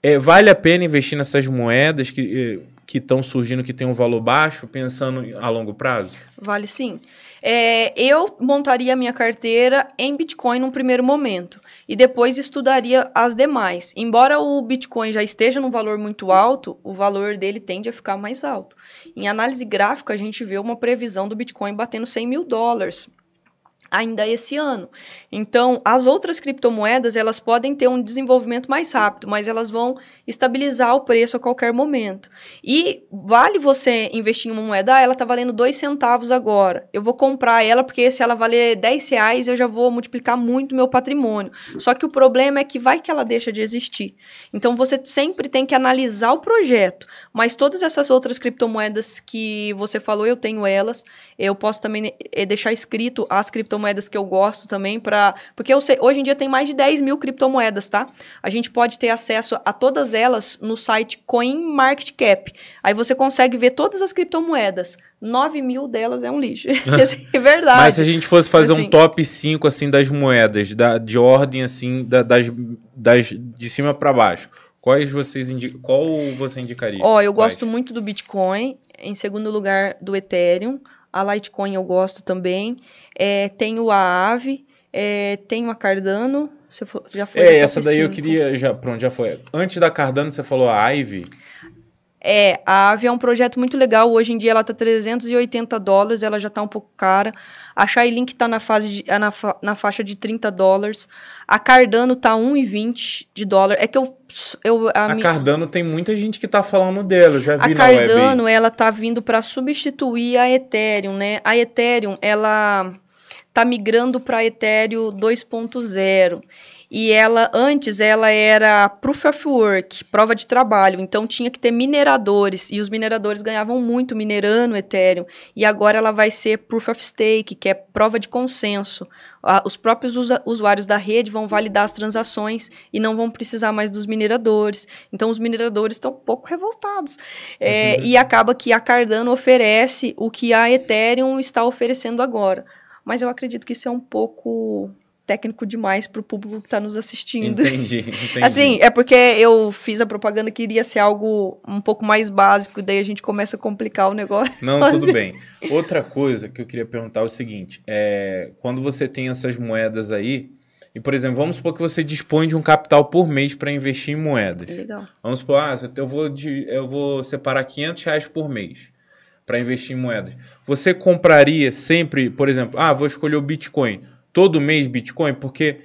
é, vale a pena investir nessas moedas que eh, que estão surgindo que tem um valor baixo, pensando a longo prazo? Vale sim. É, eu montaria a minha carteira em Bitcoin num primeiro momento e depois estudaria as demais. Embora o Bitcoin já esteja num valor muito alto, o valor dele tende a ficar mais alto. Em análise gráfica, a gente vê uma previsão do Bitcoin batendo 100 mil dólares ainda esse ano. Então, as outras criptomoedas, elas podem ter um desenvolvimento mais rápido, mas elas vão estabilizar o preço a qualquer momento. E vale você investir em uma moeda, ah, ela está valendo dois centavos agora. Eu vou comprar ela porque se ela valer 10 reais, eu já vou multiplicar muito meu patrimônio. Só que o problema é que vai que ela deixa de existir. Então, você sempre tem que analisar o projeto. Mas todas essas outras criptomoedas que você falou, eu tenho elas. Eu posso também eh, deixar escrito as criptomoedas criptomoedas que eu gosto também para porque eu sei, hoje em dia tem mais de 10 mil criptomoedas, tá? A gente pode ter acesso a todas elas no site CoinMarketCap. Aí você consegue ver todas as criptomoedas. 9 mil delas é um lixo. é verdade. Mas se a gente fosse fazer assim, um top 5 assim das moedas, da, de ordem assim, da, das, das de cima para baixo. Quais vocês indi qual você indicaria? Ó, eu gosto muito do Bitcoin, em segundo lugar do Ethereum, a Litecoin eu gosto também. É, tenho a Ave, é, tenho a Cardano. Você já foi É, essa daí 5. eu queria. Já, pronto, já foi. Antes da Cardano, você falou a Ivy. É, a Ave é um projeto muito legal. Hoje em dia ela tá 380 dólares, ela já tá um pouco cara. A Shylink tá na, fase de, na, fa, na faixa de 30 dólares. A Cardano tá 1,20 de dólar. É que eu. eu a, a minha... Cardano tem muita gente que tá falando dela, já vi a na Cardano, web. ela tá vindo para substituir a Ethereum, né? A Ethereum, ela tá migrando para Ethereum 2.0. e ela antes ela era proof of work, prova de trabalho, então tinha que ter mineradores e os mineradores ganhavam muito minerando Ethereum e agora ela vai ser proof of stake, que é prova de consenso. os próprios usa, usuários da rede vão validar as transações e não vão precisar mais dos mineradores. Então os mineradores estão um pouco revoltados é, uhum. e acaba que a Cardano oferece o que a Ethereum está oferecendo agora. Mas eu acredito que isso é um pouco técnico demais para o público que está nos assistindo. Entendi, entendi. Assim, é porque eu fiz a propaganda que iria ser algo um pouco mais básico, daí a gente começa a complicar o negócio. Não, tudo bem. Outra coisa que eu queria perguntar é o seguinte: é, quando você tem essas moedas aí, e por exemplo, vamos supor que você dispõe de um capital por mês para investir em moedas. Legal. Vamos supor, ah, eu vou, de, eu vou separar 500 reais por mês para investir em moedas. Você compraria sempre, por exemplo, ah, vou escolher o Bitcoin todo mês Bitcoin? Porque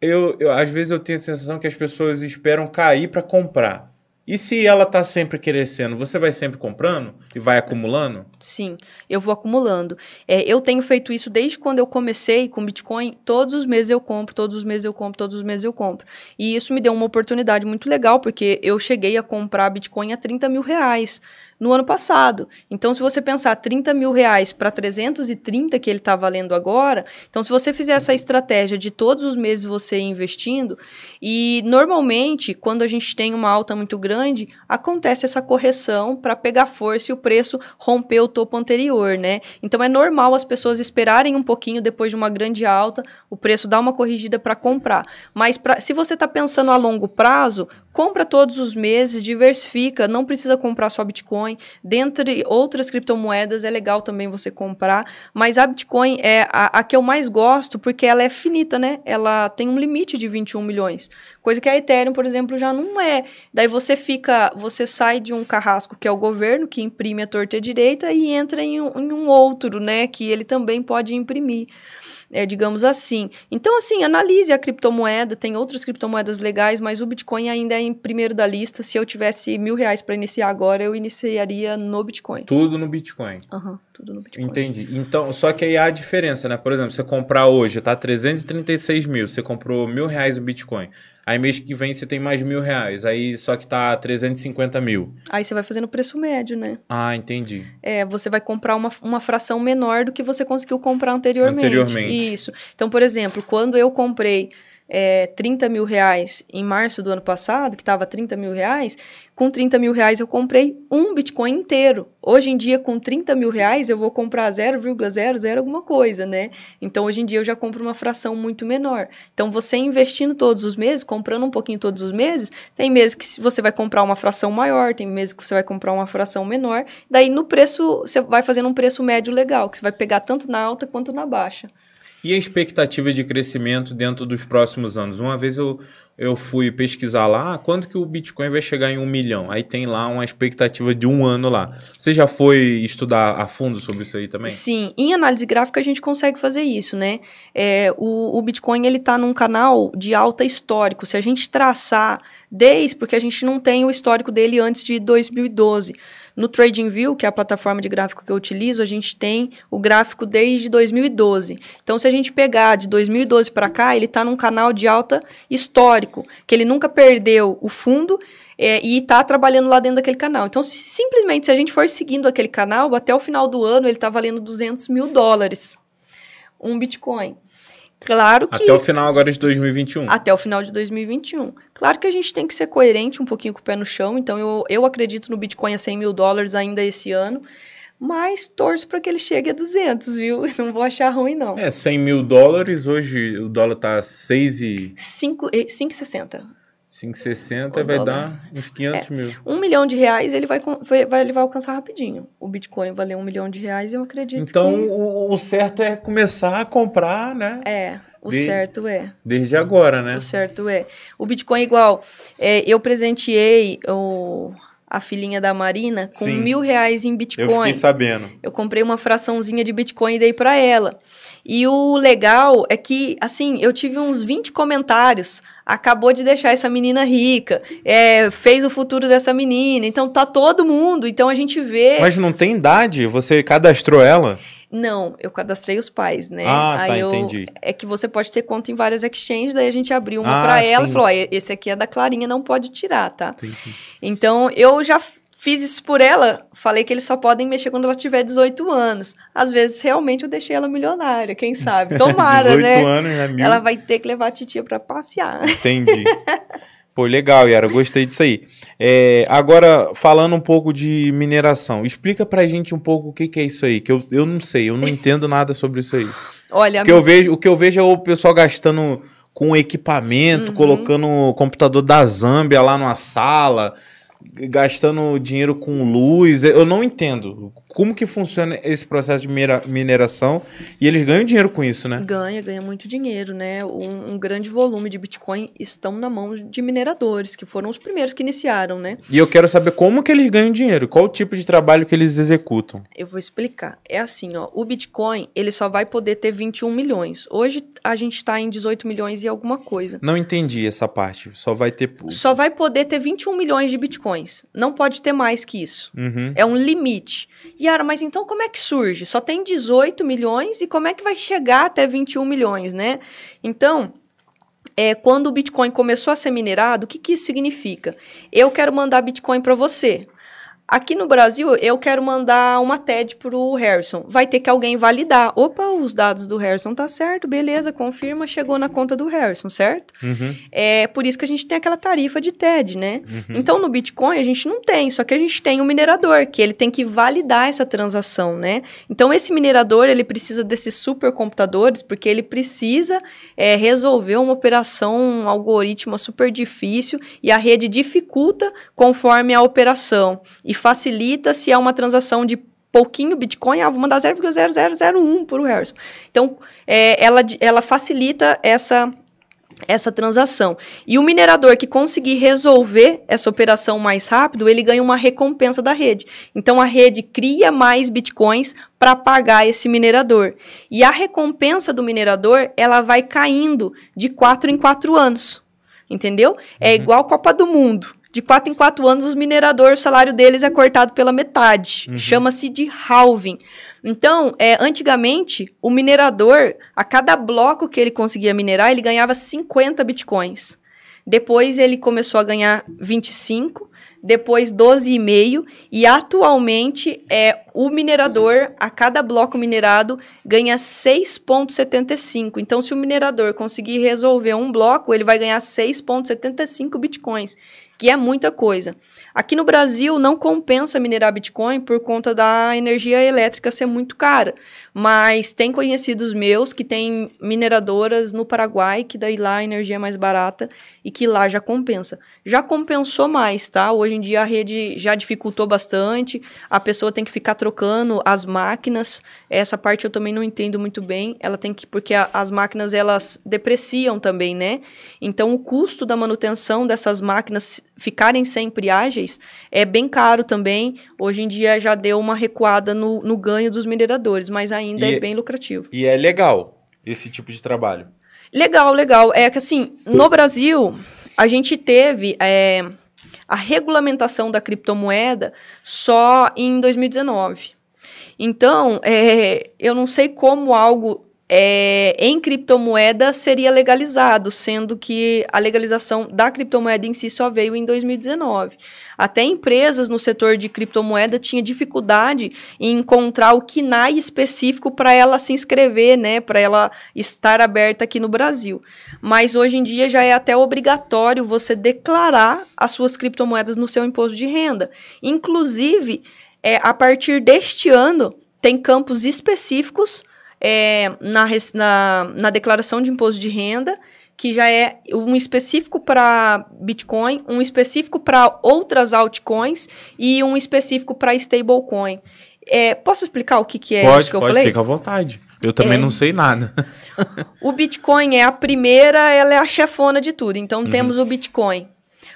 eu, eu às vezes eu tenho a sensação que as pessoas esperam cair para comprar. E se ela está sempre crescendo, você vai sempre comprando e vai acumulando? Sim, eu vou acumulando. É, eu tenho feito isso desde quando eu comecei com Bitcoin. Todos os meses eu compro, todos os meses eu compro, todos os meses eu compro. E isso me deu uma oportunidade muito legal, porque eu cheguei a comprar Bitcoin a 30 mil reais no ano passado. Então, se você pensar 30 mil reais para 330 que ele está valendo agora, então se você fizer essa estratégia de todos os meses você investindo, e normalmente, quando a gente tem uma alta muito grande, acontece essa correção para pegar força e o preço romper o topo anterior, né? Então é normal as pessoas esperarem um pouquinho depois de uma grande alta, o preço dá uma corrigida para comprar. Mas pra, se você está pensando a longo prazo, compra todos os meses, diversifica, não precisa comprar só Bitcoin Bitcoin. Dentre outras criptomoedas, é legal também você comprar, mas a Bitcoin é a, a, que eu mais gosto porque ela é finita, né? Ela tem um limite de 21 milhões, coisa que a Ethereum, por exemplo, já não é. Daí você fica, você sai de um carrasco que é o governo, que imprime a torta direita, e entra em um, em um outro, né? Que ele também pode imprimir é, digamos assim. Então, assim, analise a criptomoeda, tem outras criptomoedas legais, mas o Bitcoin ainda é em primeiro da lista. Se eu tivesse mil reais para iniciar agora, eu iniciaria no Bitcoin. Tudo no Bitcoin. Aham, uhum, tudo no Bitcoin. Entendi. Então, só que aí há a diferença, né? Por exemplo, você comprar hoje, tá 336 mil, você comprou mil reais em Bitcoin. Aí mês que vem você tem mais mil reais. Aí só que tá 350 mil. Aí você vai fazendo o preço médio, né? Ah, entendi. É, você vai comprar uma, uma fração menor do que você conseguiu comprar anteriormente. Anteriormente. Isso. Então, por exemplo, quando eu comprei é, 30 mil reais em março do ano passado, que estava 30 mil reais, com 30 mil reais eu comprei um Bitcoin inteiro. Hoje em dia, com 30 mil reais, eu vou comprar 0,00 alguma coisa, né? Então, hoje em dia, eu já compro uma fração muito menor. Então, você investindo todos os meses, comprando um pouquinho todos os meses, tem meses que você vai comprar uma fração maior, tem meses que você vai comprar uma fração menor. Daí, no preço, você vai fazendo um preço médio legal, que você vai pegar tanto na alta quanto na baixa. E a expectativa de crescimento dentro dos próximos anos? Uma vez eu, eu fui pesquisar lá, ah, quando que o Bitcoin vai chegar em um milhão? Aí tem lá uma expectativa de um ano lá. Você já foi estudar a fundo sobre isso aí também? Sim, em análise gráfica a gente consegue fazer isso, né? É, o, o Bitcoin ele está num canal de alta histórico. Se a gente traçar desde, porque a gente não tem o histórico dele antes de 2012. No TradingView, que é a plataforma de gráfico que eu utilizo, a gente tem o gráfico desde 2012. Então, se a gente pegar de 2012 para cá, ele está num canal de alta histórico, que ele nunca perdeu o fundo é, e está trabalhando lá dentro daquele canal. Então, se, simplesmente, se a gente for seguindo aquele canal, até o final do ano ele está valendo 200 mil dólares um Bitcoin. Claro que. Até o final agora de 2021. Até o final de 2021. Claro que a gente tem que ser coerente, um pouquinho com o pé no chão. Então, eu, eu acredito no Bitcoin a 100 mil dólares ainda esse ano. Mas torço para que ele chegue a 200, viu? Não vou achar ruim, não. É, 100 mil dólares. Hoje o dólar tá 6 e... 5,60. 5,60 vai dar uns 500 é. mil. Um milhão de reais ele vai, vai, ele vai alcançar rapidinho. O Bitcoin valer um milhão de reais, eu acredito então, que... Então, o certo é começar a comprar, né? É, o de, certo é. Desde agora, né? O certo é. O Bitcoin, igual, é, eu presenteei o, a filhinha da Marina com Sim, mil reais em Bitcoin. Eu fiquei sabendo. Eu comprei uma fraçãozinha de Bitcoin e dei para ela. E o legal é que, assim, eu tive uns 20 comentários. Acabou de deixar essa menina rica, é, fez o futuro dessa menina. Então tá todo mundo. Então a gente vê. Mas não tem idade? Você cadastrou ela? Não, eu cadastrei os pais, né? Ah, Aí tá, eu, entendi. É que você pode ter conta em várias exchanges, daí a gente abriu uma Ah, pra ela sim. e falou: ó, esse aqui é da Clarinha, não pode tirar, tá? Entendi. Então, eu já fiz isso por ela, falei que eles só podem mexer quando ela tiver 18 anos. Às vezes, realmente, eu deixei ela milionária, quem sabe? Tomara, 18 né? anos, né? Mil. Ela vai ter que levar a titia pra passear. Entendi. Pô, legal, Yara, gostei disso aí. É, agora, falando um pouco de mineração, explica pra gente um pouco o que, que é isso aí, que eu, eu não sei, eu não entendo nada sobre isso aí. Olha, O que eu vejo, o que eu vejo é o pessoal gastando com equipamento, Uhum. colocando o computador da Zâmbia lá numa sala, gastando dinheiro com luz. Eu não entendo como que funciona esse processo de minera- mineração e eles ganham dinheiro com isso, né? Ganha, ganha muito dinheiro, né? Um, um grande volume de Bitcoin estão na mão de mineradores, que foram os primeiros que iniciaram, né? E eu quero saber como que eles ganham dinheiro, qual o tipo de trabalho que eles executam. Eu vou explicar. É assim, ó, o Bitcoin, ele só vai poder ter 21 milhões. Hoje a gente está em 18 milhões e alguma coisa. Não entendi essa parte. Só vai ter. Só vai poder ter 21 milhões de Bitcoins. Não pode ter mais que isso. Uhum. É um limite. Yara, mas então como é que surge? Só tem 18 milhões e como é que vai chegar até 21 milhões, né? Então, é, quando o Bitcoin começou a ser minerado, o que, que isso significa? Eu quero mandar Bitcoin para você. Aqui no Brasil, eu quero mandar uma TED para o Harrison. Vai ter que alguém validar. Opa, os dados do Harrison tá certo, beleza, confirma, chegou na conta do Harrison, certo? Uhum. É por isso que a gente tem aquela tarifa de TED, né? Então, no Bitcoin, a gente não tem, só que a gente tem o minerador, que ele tem que validar essa transação, né? Então, esse minerador, ele precisa desses supercomputadores, porque ele precisa é, resolver uma operação, um algoritmo super difícil, e a rede dificulta conforme a operação, e facilita se é uma transação de pouquinho Bitcoin, ah, vou mandar 0,0001 para o Harrison. Então, é, ela, ela facilita essa essa transação. E o minerador que conseguir resolver essa operação mais rápido, ele ganha uma recompensa da rede. Então a rede cria mais bitcoins para pagar esse minerador. E a recompensa do minerador, ela vai caindo de 4 em 4 anos. Entendeu? É igual Copa do Mundo. De 4 em 4 anos, os mineradores, o salário deles é cortado pela metade. Chama-se de halving. Então, é, antigamente, o minerador, a cada bloco que ele conseguia minerar, ele ganhava 50 bitcoins. Depois ele começou a ganhar 25, depois 12,5 e atualmente é o minerador a cada bloco minerado ganha 6.75. Então se o minerador conseguir resolver um bloco, ele vai ganhar 6.75 bitcoins, que é muita coisa. Aqui no Brasil não compensa minerar Bitcoin por conta da energia elétrica ser muito cara, mas tem conhecidos meus que têm mineradoras no Paraguai, que daí lá a energia é mais barata e que lá já compensa. Já compensou mais, tá? Hoje em dia a rede já dificultou bastante, a pessoa tem que ficar trocando as máquinas. Essa parte eu também não entendo muito bem. Ela tem que porque a, as máquinas elas depreciam também, né? Então o custo da manutenção dessas máquinas ficarem sempre ágeis é bem caro também. Hoje em dia já deu uma recuada no, no ganho dos mineradores, mas ainda E- é bem lucrativo. E é legal esse tipo de trabalho. Legal, legal. É que assim, no Brasil, a gente teve é, a regulamentação da criptomoeda só em 2019. Então, é, eu não sei como algo é, em criptomoeda seria legalizado, sendo que a legalização da criptomoeda em si só veio em 2019. Até empresas no setor de criptomoeda tinham dificuldade em encontrar o KNAI específico para ela se inscrever, né, para ela estar aberta aqui no Brasil. Mas hoje em dia já é até obrigatório você declarar as suas criptomoedas no seu imposto de renda. Inclusive, é, a partir deste ano, tem campos específicos é, na, na, na declaração de imposto de renda, que já é um específico para Bitcoin, um específico para outras altcoins e um específico para stablecoin. É, posso explicar o que, que é pode, isso que eu pode, falei? fica à vontade. Eu também É. não sei nada. O Bitcoin é a primeira, ela é a chefona de tudo. Então Uhum. temos o Bitcoin.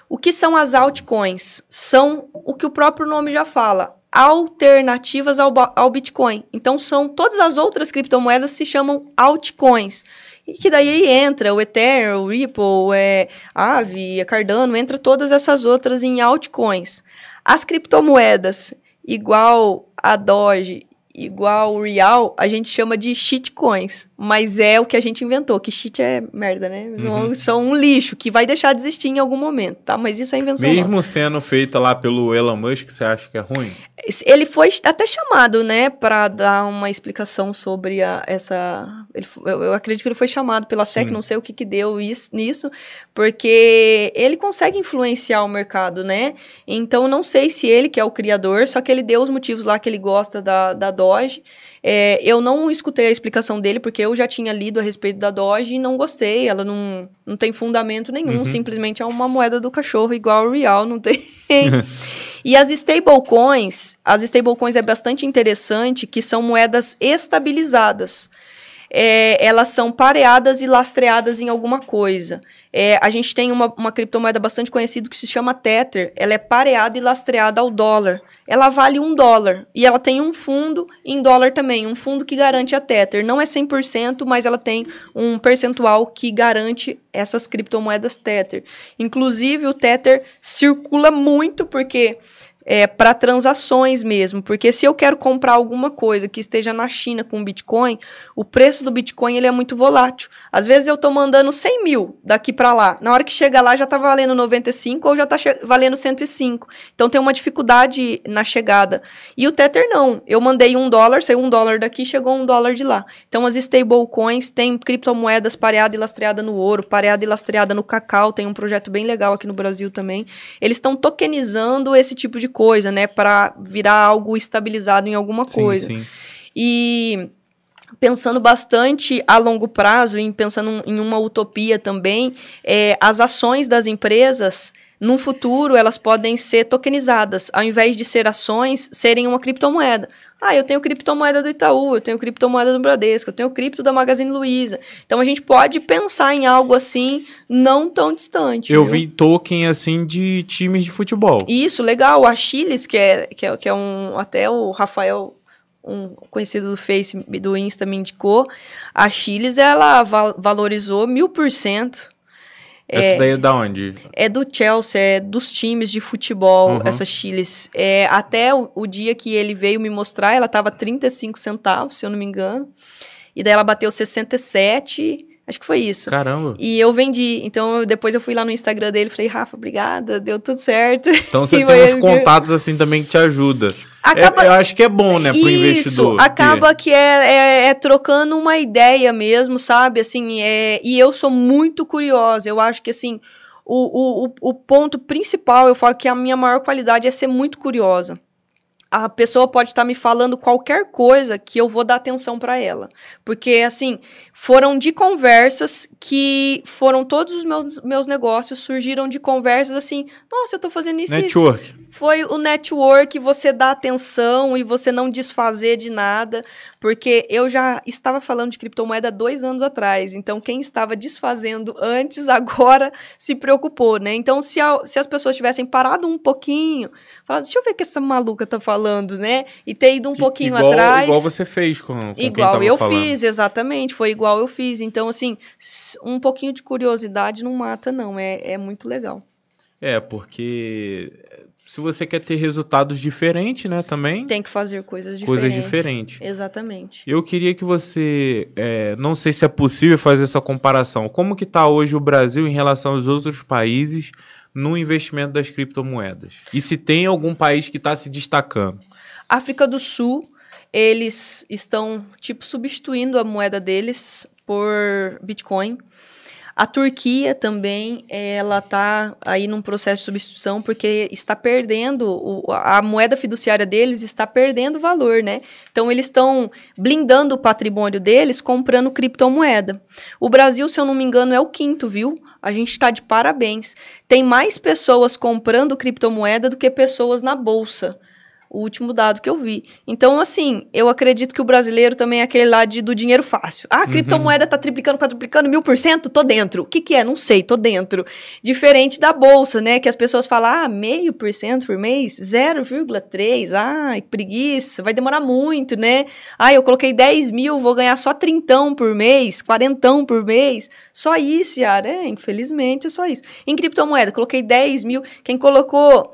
O que são as altcoins? São o que o próprio nome já fala, alternativas ao, ao Bitcoin. Então são todas as outras criptomoedas se chamam altcoins. E que daí entra o Ethereum, o Ripple, é, Aave, a Cardano, entra todas essas outras em altcoins. As criptomoedas, igual a Doge igual real, a gente chama de shitcoins. Mas é o que a gente inventou, que shit é merda, né? Uhum. São um lixo que vai deixar de existir em algum momento, tá? Mas isso é invenção Mesmo nossa. sendo feita lá pelo Elon Musk, você acha que é ruim? Ele foi até chamado, né, para dar uma explicação sobre a, essa... Ele, eu, eu, acredito que ele foi chamado pela SEC, Sim. não sei o que que deu isso, nisso, porque ele consegue influenciar o mercado, né? Então, não sei se ele, que é o criador, só que ele deu os motivos lá que ele gosta da, da Doge, é, eu não escutei a explicação dele, porque eu já tinha lido a respeito da Doge e não gostei. Ela não, não tem fundamento nenhum, uhum. simplesmente é uma moeda do cachorro, igual o Real, não tem. e as stablecoins, as stablecoins é bastante interessante, que são moedas estabilizadas é, elas são pareadas e lastreadas em alguma coisa. É, a gente tem uma, uma criptomoeda bastante conhecida que se chama Tether. Ela é pareada e lastreada ao dólar. Ela vale um dólar. E ela tem um fundo em dólar também. Um fundo que garante a Tether. Não é 100%, mas ela tem um percentual que garante essas criptomoedas Tether. Inclusive, o Tether circula muito porque é, para transações mesmo. Porque se eu quero comprar alguma coisa que esteja na China com Bitcoin, o preço do Bitcoin ele é muito volátil. Às vezes eu estou mandando 100 mil daqui para lá. Na hora que chega lá já está valendo 95 ou já está valendo 105. Então tem uma dificuldade na chegada. E o Tether não. Eu mandei um dólar, saiu um dólar daqui, chegou um dólar de lá. Então as stablecoins têm criptomoedas pareada e lastreada no ouro, pareada e lastreada no cacau. Tem um projeto bem legal aqui no Brasil também. Eles estão tokenizando esse tipo de coisa, né? Para virar algo estabilizado em alguma coisa. Sim, sim. E pensando bastante a longo prazo, e pensando em uma utopia também, é, as ações das empresas no futuro elas podem ser tokenizadas, ao invés de ser ações, serem uma criptomoeda. Ah, eu tenho criptomoeda do Itaú, eu tenho criptomoeda do Bradesco, eu tenho cripto da Magazine Luiza. Então a gente pode pensar em algo assim não tão distante. Eu viu? vi token assim de times de futebol. Isso, legal. A Chiles, que é, que é, que é um. Até o Rafael um conhecido do Face, do Insta me indicou, a Chiles, ela val valorizou mil por cento essa é, daí é da onde? É do Chelsea, é dos times de futebol, uhum. essa Chiles. É, até o, o, dia que ele veio me mostrar, ela tava 35 centavos, se eu não me engano. E daí ela bateu 67, acho que foi isso. Caramba. E eu vendi. Então, eu, depois eu fui lá no Instagram dele e falei, Rafa, obrigada, deu tudo certo. Então, você tem uns contatos assim também que te ajudam. Acaba... É, eu acho que é bom, né, pro Isso, investidor. acaba que, que é, é, é, trocando uma ideia mesmo, sabe? Assim, é, e eu sou muito curiosa. Eu acho que, assim, o, o, o ponto principal, eu falo que a minha maior qualidade é ser muito curiosa a pessoa pode estar tá me falando qualquer coisa que eu vou dar atenção para ela. Porque, assim, foram de conversas que foram todos os meus, meus negócios surgiram de conversas assim, nossa, eu tô fazendo isso. Network. Isso foi o network, você dar atenção e você não desfazer de nada, porque eu já estava falando de criptomoeda dois anos atrás, então quem estava desfazendo antes, agora se preocupou, né? Então, se, a, se as pessoas tivessem parado um pouquinho, falado, deixa eu ver o que essa maluca tá falando, né? E ter ido um pouquinho igual, atrás. Igual você fez com, com Igual eu falando. fiz, exatamente, foi igual eu fiz. Então, assim, um pouquinho de curiosidade não mata, não, é, é muito legal. É, porque se você quer ter resultados diferentes, né, também. Tem que fazer coisas diferentes. Coisas diferentes. Exatamente. Eu queria que você, é, não sei se é possível fazer essa comparação. Como que está hoje o Brasil em relação aos outros países no investimento das criptomoedas? E se tem algum país que está se destacando? África do Sul, eles estão tipo substituindo a moeda deles por Bitcoin. A Turquia também, ela está aí num processo de substituição porque está perdendo, o, a moeda fiduciária deles está perdendo valor, né? Então, eles estão blindando o patrimônio deles comprando criptomoeda. O Brasil, se eu não me engano, é o quinto, viu? A gente está de parabéns. Tem mais pessoas comprando criptomoeda do que pessoas na bolsa o último dado que eu vi. Então, assim, eu acredito que o brasileiro também é aquele lá de, do dinheiro fácil. Ah, a uhum. criptomoeda tá triplicando, quadruplicando, mil por cento, tô dentro. O que que é? Não sei, tô dentro. Diferente da bolsa, né? Que as pessoas falam, ah, meio por cento por mês, 0,3, ai, preguiça, vai demorar muito, né? Ah, eu coloquei 10 mil, vou ganhar só trintão por mês, quarentão por mês. Só isso, Yara. É, infelizmente é só isso. Em criptomoeda, coloquei 10 mil, quem colocou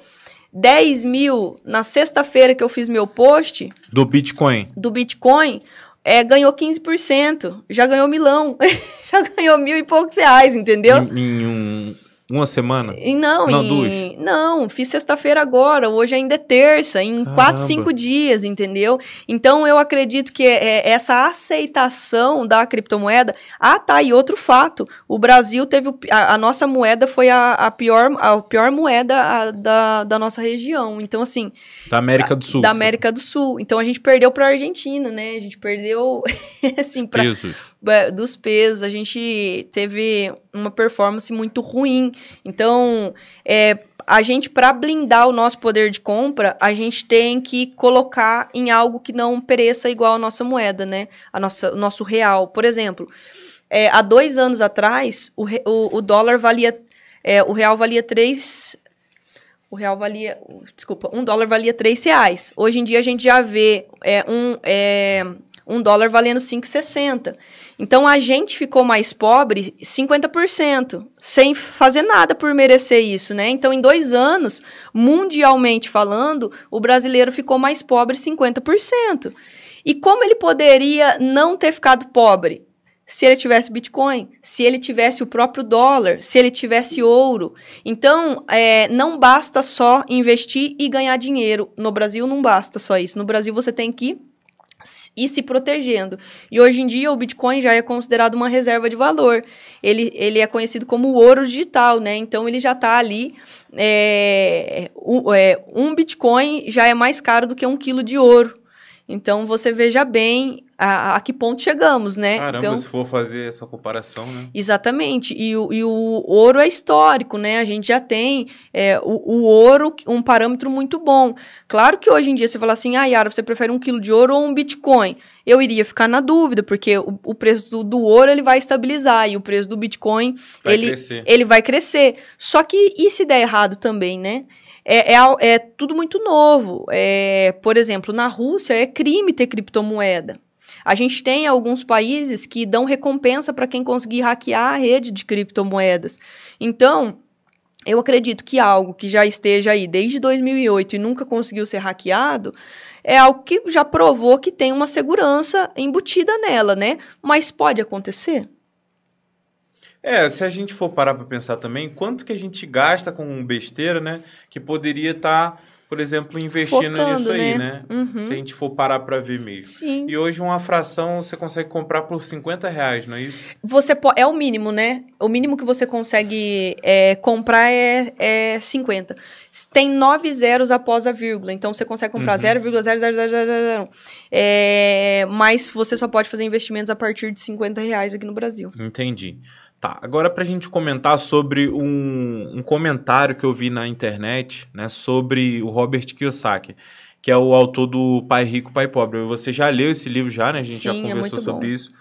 10 mil na sexta-feira que eu fiz meu post Do Bitcoin. do Bitcoin, é, ganhou 15%. Já ganhou milão. já ganhou mil e poucos reais, entendeu? Em, em um- uma semana. E não, Não, em- duas. Não, fiz sexta-feira agora, hoje ainda é terça, em Caramba. quatro, cinco dias, entendeu? Então eu acredito que é, essa aceitação da criptomoeda. Ah, tá, e outro fato: o Brasil teve. o a, a nossa moeda foi a, a pior, a pior moeda a, da, da nossa região. Então, assim, Da América do Sul. da América do Sul. Então a gente perdeu para a Argentina, né? A gente perdeu, assim, para Pesos. É, dos pesos, a gente teve uma performance muito ruim. Então, é, a gente, para blindar o nosso poder de compra, a gente tem que colocar em algo que não pereça igual a nossa moeda, né? A nossa, o nosso real. Por exemplo, é, há dois anos atrás, o, o, o dólar valia. é, o real valia 3. O real valia. Desculpa, um dólar valia 3 reais. Hoje em dia a gente já vê é, um, é, um dólar valendo 5,60. Então a gente ficou mais pobre 50%, sem fazer nada por merecer isso, né? Então, em dois anos, mundialmente falando, o brasileiro ficou mais pobre 50%. E como ele poderia não ter ficado pobre? Se ele tivesse Bitcoin, se ele tivesse o próprio dólar, se ele tivesse ouro. Então, é, não basta só investir e ganhar dinheiro. No Brasil, não basta só isso. No Brasil, você tem que ir se protegendo. E hoje em dia, o Bitcoin já é considerado uma reserva de valor. Ele, ele é conhecido como ouro digital, né? Então, ele já está ali. é, é, um Bitcoin já é mais caro do que um quilo de ouro. Então, você veja bem a, a que ponto chegamos, né? Caramba, então, se for fazer essa comparação, né? Exatamente. E o, e o ouro é histórico, né? A gente já tem é, o, o ouro, um parâmetro muito bom. Claro que hoje em dia você fala assim, ah, Yara, você prefere um quilo de ouro ou um Bitcoin? Eu iria ficar na dúvida, porque o, o preço do, do ouro ele vai estabilizar e o preço do Bitcoin Vai ele, crescer. ele vai crescer. Só que e se der errado também, né? É, é, é tudo muito novo. É, por exemplo, na Rússia é crime ter criptomoeda. A gente tem alguns países que dão recompensa para quem conseguir hackear a rede de criptomoedas. Então, eu acredito que algo que já esteja aí desde 2008 e nunca conseguiu ser hackeado é algo que já provou que tem uma segurança embutida nela, né? Mas pode acontecer? É, se a gente for parar para pensar também, quanto que a gente gasta com besteira, né? Que poderia estar, por exemplo, investindo Focando, nisso aí, né? né? Uhum. Se a gente for parar para ver mesmo. Sim. E hoje uma fração você consegue comprar por 50 reais, não é isso? Você po- é o mínimo, né? O mínimo que você consegue é, comprar é, é 50. Tem nove zeros após a vírgula, então você consegue comprar Uhum. 0,00001. É, mas você só pode fazer investimentos a partir de 50 reais aqui no Brasil. Entendi. Tá, agora pra gente comentar sobre um, um comentário que eu vi na internet, né, sobre o Robert Kiyosaki, que é o autor do Pai Rico, Pai Pobre. Você já leu esse livro já, né? A gente já Sim, é conversou muito sobre bom. isso.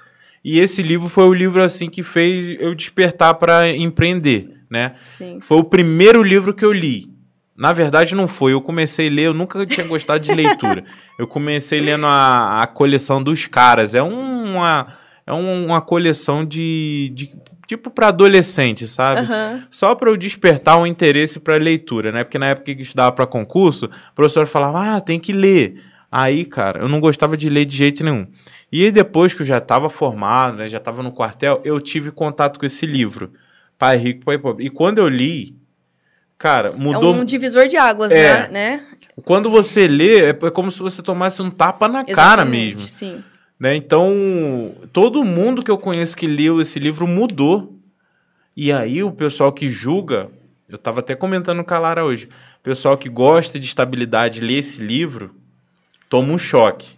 E esse livro foi o livro assim que fez eu despertar para empreender, né? Sim. Foi o primeiro livro que eu li. Na verdade, não foi. Eu comecei a ler, eu nunca tinha gostado de leitura. Eu comecei lendo a, a coleção dos caras. É uma, é um- uma coleção de. de tipo para adolescente, sabe? Aham. Só para eu despertar um interesse para leitura, né? Porque na época que estudava para concurso, o professor falava: ah, tem que ler. Aí, cara, eu não gostava de ler de jeito nenhum. E depois que eu já estava formado, né, já estava no quartel, eu tive contato com esse livro, Pai Rico, Pai Pobre. E quando eu li, cara, É mudou. um divisor de águas, É. né? né? Quando você lê, é como se você tomasse um tapa na cara Exatamente, mesmo. Sim. Né? Então, todo mundo que eu conheço que leu esse livro mudou. E aí, o pessoal que julga, eu estava até comentando com a Lara hoje, o pessoal que gosta de estabilidade lê esse livro, toma um choque.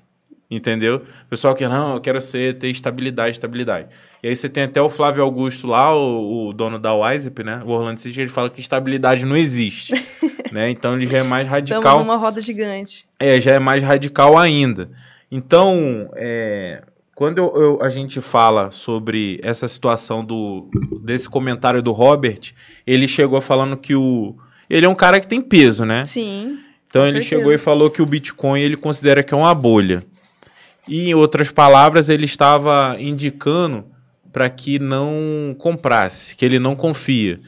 Entendeu? O pessoal que, não, eu quero ser, ter estabilidade, estabilidade. E aí você tem até o Flávio Augusto lá, o, o dono da Wisep, né? O Orlando City, ele fala que estabilidade não existe. né? Então ele já é mais radical. Estamos numa roda gigante. É, já é mais radical ainda. Então, é, quando eu- eu- a gente fala sobre essa situação do, desse comentário do Robert, ele chegou falando que o. Ele é um cara que tem peso, né? Sim. Então ele certeza. chegou e falou que o Bitcoin ele considera que é uma bolha. E em outras palavras, ele estava indicando para que não comprasse, que ele não confia.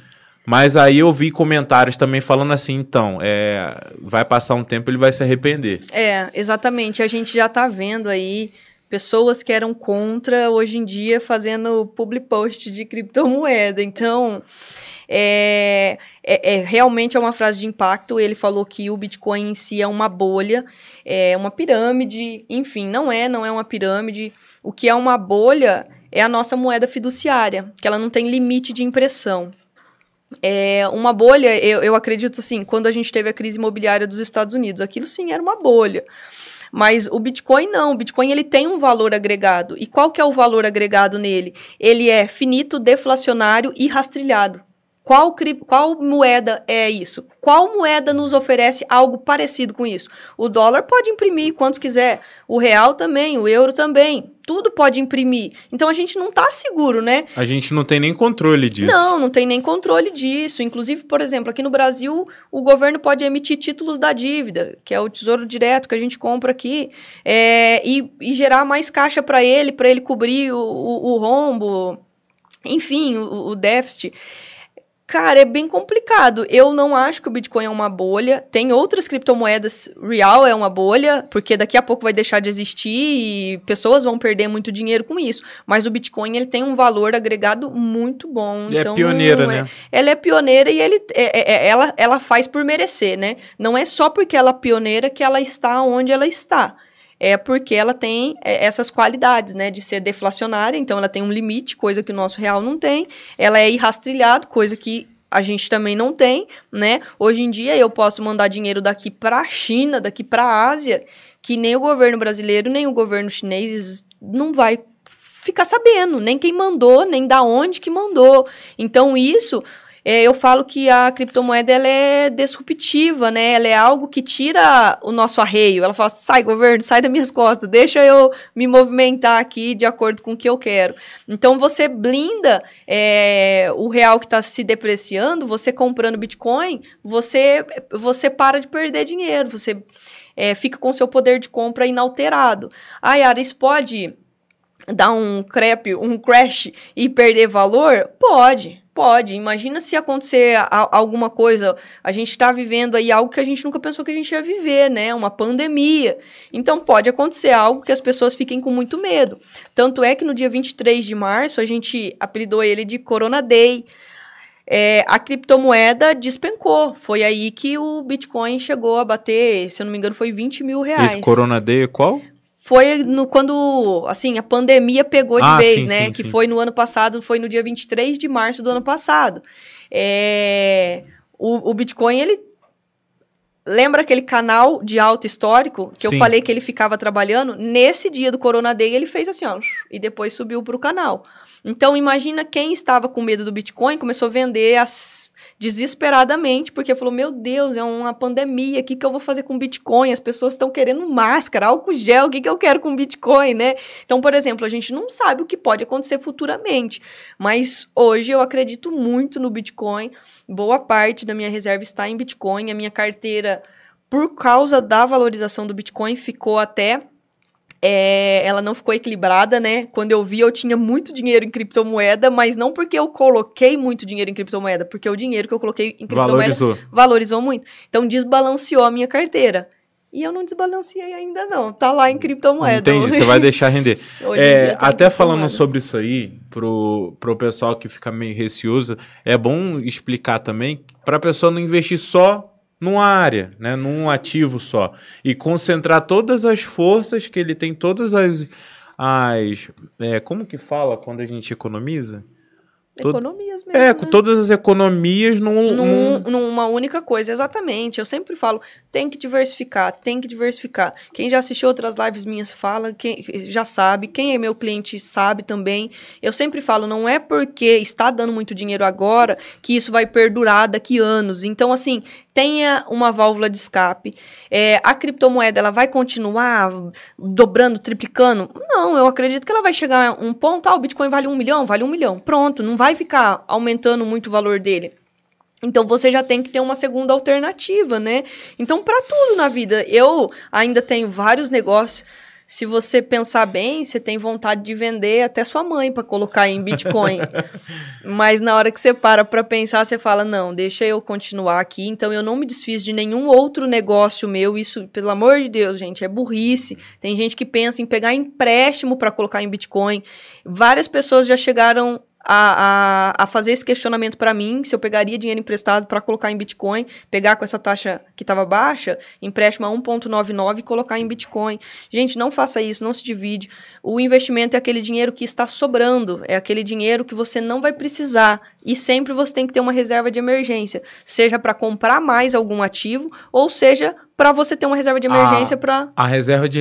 Mas aí eu vi comentários também falando assim, então, é, vai passar um tempo ele vai se arrepender. É, exatamente. A gente já tá vendo aí pessoas que eram contra hoje em dia fazendo public post de criptomoeda. Então, é, é, é, realmente é uma frase de impacto. Ele falou que o Bitcoin em si é uma bolha, é uma pirâmide, enfim, não é, não é uma pirâmide. O que é uma bolha é a nossa moeda fiduciária, que ela não tem limite de impressão. É uma bolha, eu, eu acredito assim, quando a gente teve a crise imobiliária dos Estados Unidos, aquilo sim era uma bolha. Mas o Bitcoin não, o Bitcoin ele tem um valor agregado. E qual que é o valor agregado nele? Ele é finito, deflacionário e rastrilhado. Qual, qual moeda é isso? Qual moeda nos oferece algo parecido com isso? O dólar pode imprimir quantos quiser, o real também, o euro também, tudo pode imprimir. Então a gente não está seguro, né? A gente não tem nem controle disso. Não, não tem nem controle disso. Inclusive, por exemplo, aqui no Brasil, o governo pode emitir títulos da dívida, que é o tesouro direto que a gente compra aqui, é, e, e gerar mais caixa para ele, para ele cobrir o, o, o rombo, enfim, o, o déficit. Cara, é bem complicado. Eu não acho que o Bitcoin é uma bolha. Tem outras criptomoedas. Real é uma bolha, porque daqui a pouco vai deixar de existir e pessoas vão perder muito dinheiro com isso. Mas o Bitcoin ele tem um valor agregado muito bom. E então, é pioneira, é, né? Ela é pioneira e ele, é, é, é, ela, ela faz por merecer, né? Não é só porque ela é pioneira que ela está onde ela está é porque ela tem é, essas qualidades, né, de ser deflacionária, então ela tem um limite, coisa que o nosso real não tem, ela é irrastrilhado, coisa que a gente também não tem, né? Hoje em dia eu posso mandar dinheiro daqui para a China, daqui para a Ásia, que nem o governo brasileiro, nem o governo chinês não vai ficar sabendo, nem quem mandou, nem da onde que mandou. Então isso é, eu falo que a criptomoeda ela é disruptiva, né? Ela é algo que tira o nosso arreio. Ela fala, sai governo, sai das minhas costas, deixa eu me movimentar aqui de acordo com o que eu quero. Então você blinda é, o real que está se depreciando, você comprando Bitcoin, você, você para de perder dinheiro, você é, fica com seu poder de compra inalterado. Ah, Yara, isso pode dar um crepe, um crash e perder valor? Pode, pode. Imagina se acontecer a, alguma coisa. A gente está vivendo aí algo que a gente nunca pensou que a gente ia viver, né? Uma pandemia. Então pode acontecer algo que as pessoas fiquem com muito medo. Tanto é que no dia 23 de março a gente apelidou ele de Corona Day. É, a criptomoeda despencou. Foi aí que o Bitcoin chegou a bater, se eu não me engano, foi 20 mil reais. Esse Corona Day é qual? Foi no, quando, assim, a pandemia pegou de ah, vez, sim, né? Sim, que sim. foi no ano passado, foi no dia 23 de março do ano passado. É, o, o Bitcoin, ele Lembra aquele canal de alto histórico que Sim. eu falei que ele ficava trabalhando? Nesse dia do Corona Day, ele fez assim, ó, e depois subiu para o canal. Então, imagina quem estava com medo do Bitcoin, começou a vender as desesperadamente, porque falou: Meu Deus, é uma pandemia, o que, que eu vou fazer com Bitcoin? As pessoas estão querendo máscara, álcool gel, o que, que eu quero com Bitcoin, né? Então, por exemplo, a gente não sabe o que pode acontecer futuramente, mas hoje eu acredito muito no Bitcoin, boa parte da minha reserva está em Bitcoin, a minha carteira, por causa da valorização do Bitcoin, ficou até é, ela não ficou equilibrada, né? Quando eu vi, eu tinha muito dinheiro em criptomoeda, mas não porque eu coloquei muito dinheiro em criptomoeda, porque o dinheiro que eu coloquei em criptomoeda valorizou, valorizou muito. Então, desbalanceou a minha carteira. E eu não desbalanceei ainda não, tá lá em criptomoeda. Entendi, você vai deixar render. é, tá até falando sobre isso aí, pro, pro pessoal que fica meio receoso, é bom explicar também para a pessoa não investir só numa área, né, num ativo só e concentrar todas as forças que ele tem, todas as as é, como que fala quando a gente economiza? Economias mesmo. É, com né? todas as economias num, num, numa única coisa, exatamente. Eu sempre falo, tem que diversificar, tem que diversificar. Quem já assistiu outras lives minhas fala, quem já sabe, quem é meu cliente sabe também. Eu sempre falo, não é porque está dando muito dinheiro agora que isso vai perdurar daqui anos. Então, assim, tenha uma válvula de escape. É, a criptomoeda ela vai continuar dobrando, triplicando? Não, eu acredito que ela vai chegar a um ponto, ah, o Bitcoin vale um milhão, vale um milhão. Pronto, não vai ficar aumentando muito o valor dele. Então você já tem que ter uma segunda alternativa, né? Então, para tudo na vida, eu ainda tenho vários negócios se você pensar bem, você tem vontade de vender até sua mãe para colocar em Bitcoin. Mas na hora que você para para pensar, você fala: "Não, deixa eu continuar aqui". Então eu não me desfiz de nenhum outro negócio meu. Isso, pelo amor de Deus, gente, é burrice. Tem gente que pensa em pegar empréstimo para colocar em Bitcoin. Várias pessoas já chegaram a, a, a fazer esse questionamento para mim, se eu pegaria dinheiro emprestado para colocar em Bitcoin, pegar com essa taxa que estava baixa, empréstimo a 1,99 e colocar em Bitcoin. Gente, não faça isso, não se divide. O investimento é aquele dinheiro que está sobrando, é aquele dinheiro que você não vai precisar. E sempre você tem que ter uma reserva de emergência, seja para comprar mais algum ativo, ou seja para você ter uma reserva de emergência para. A reserva de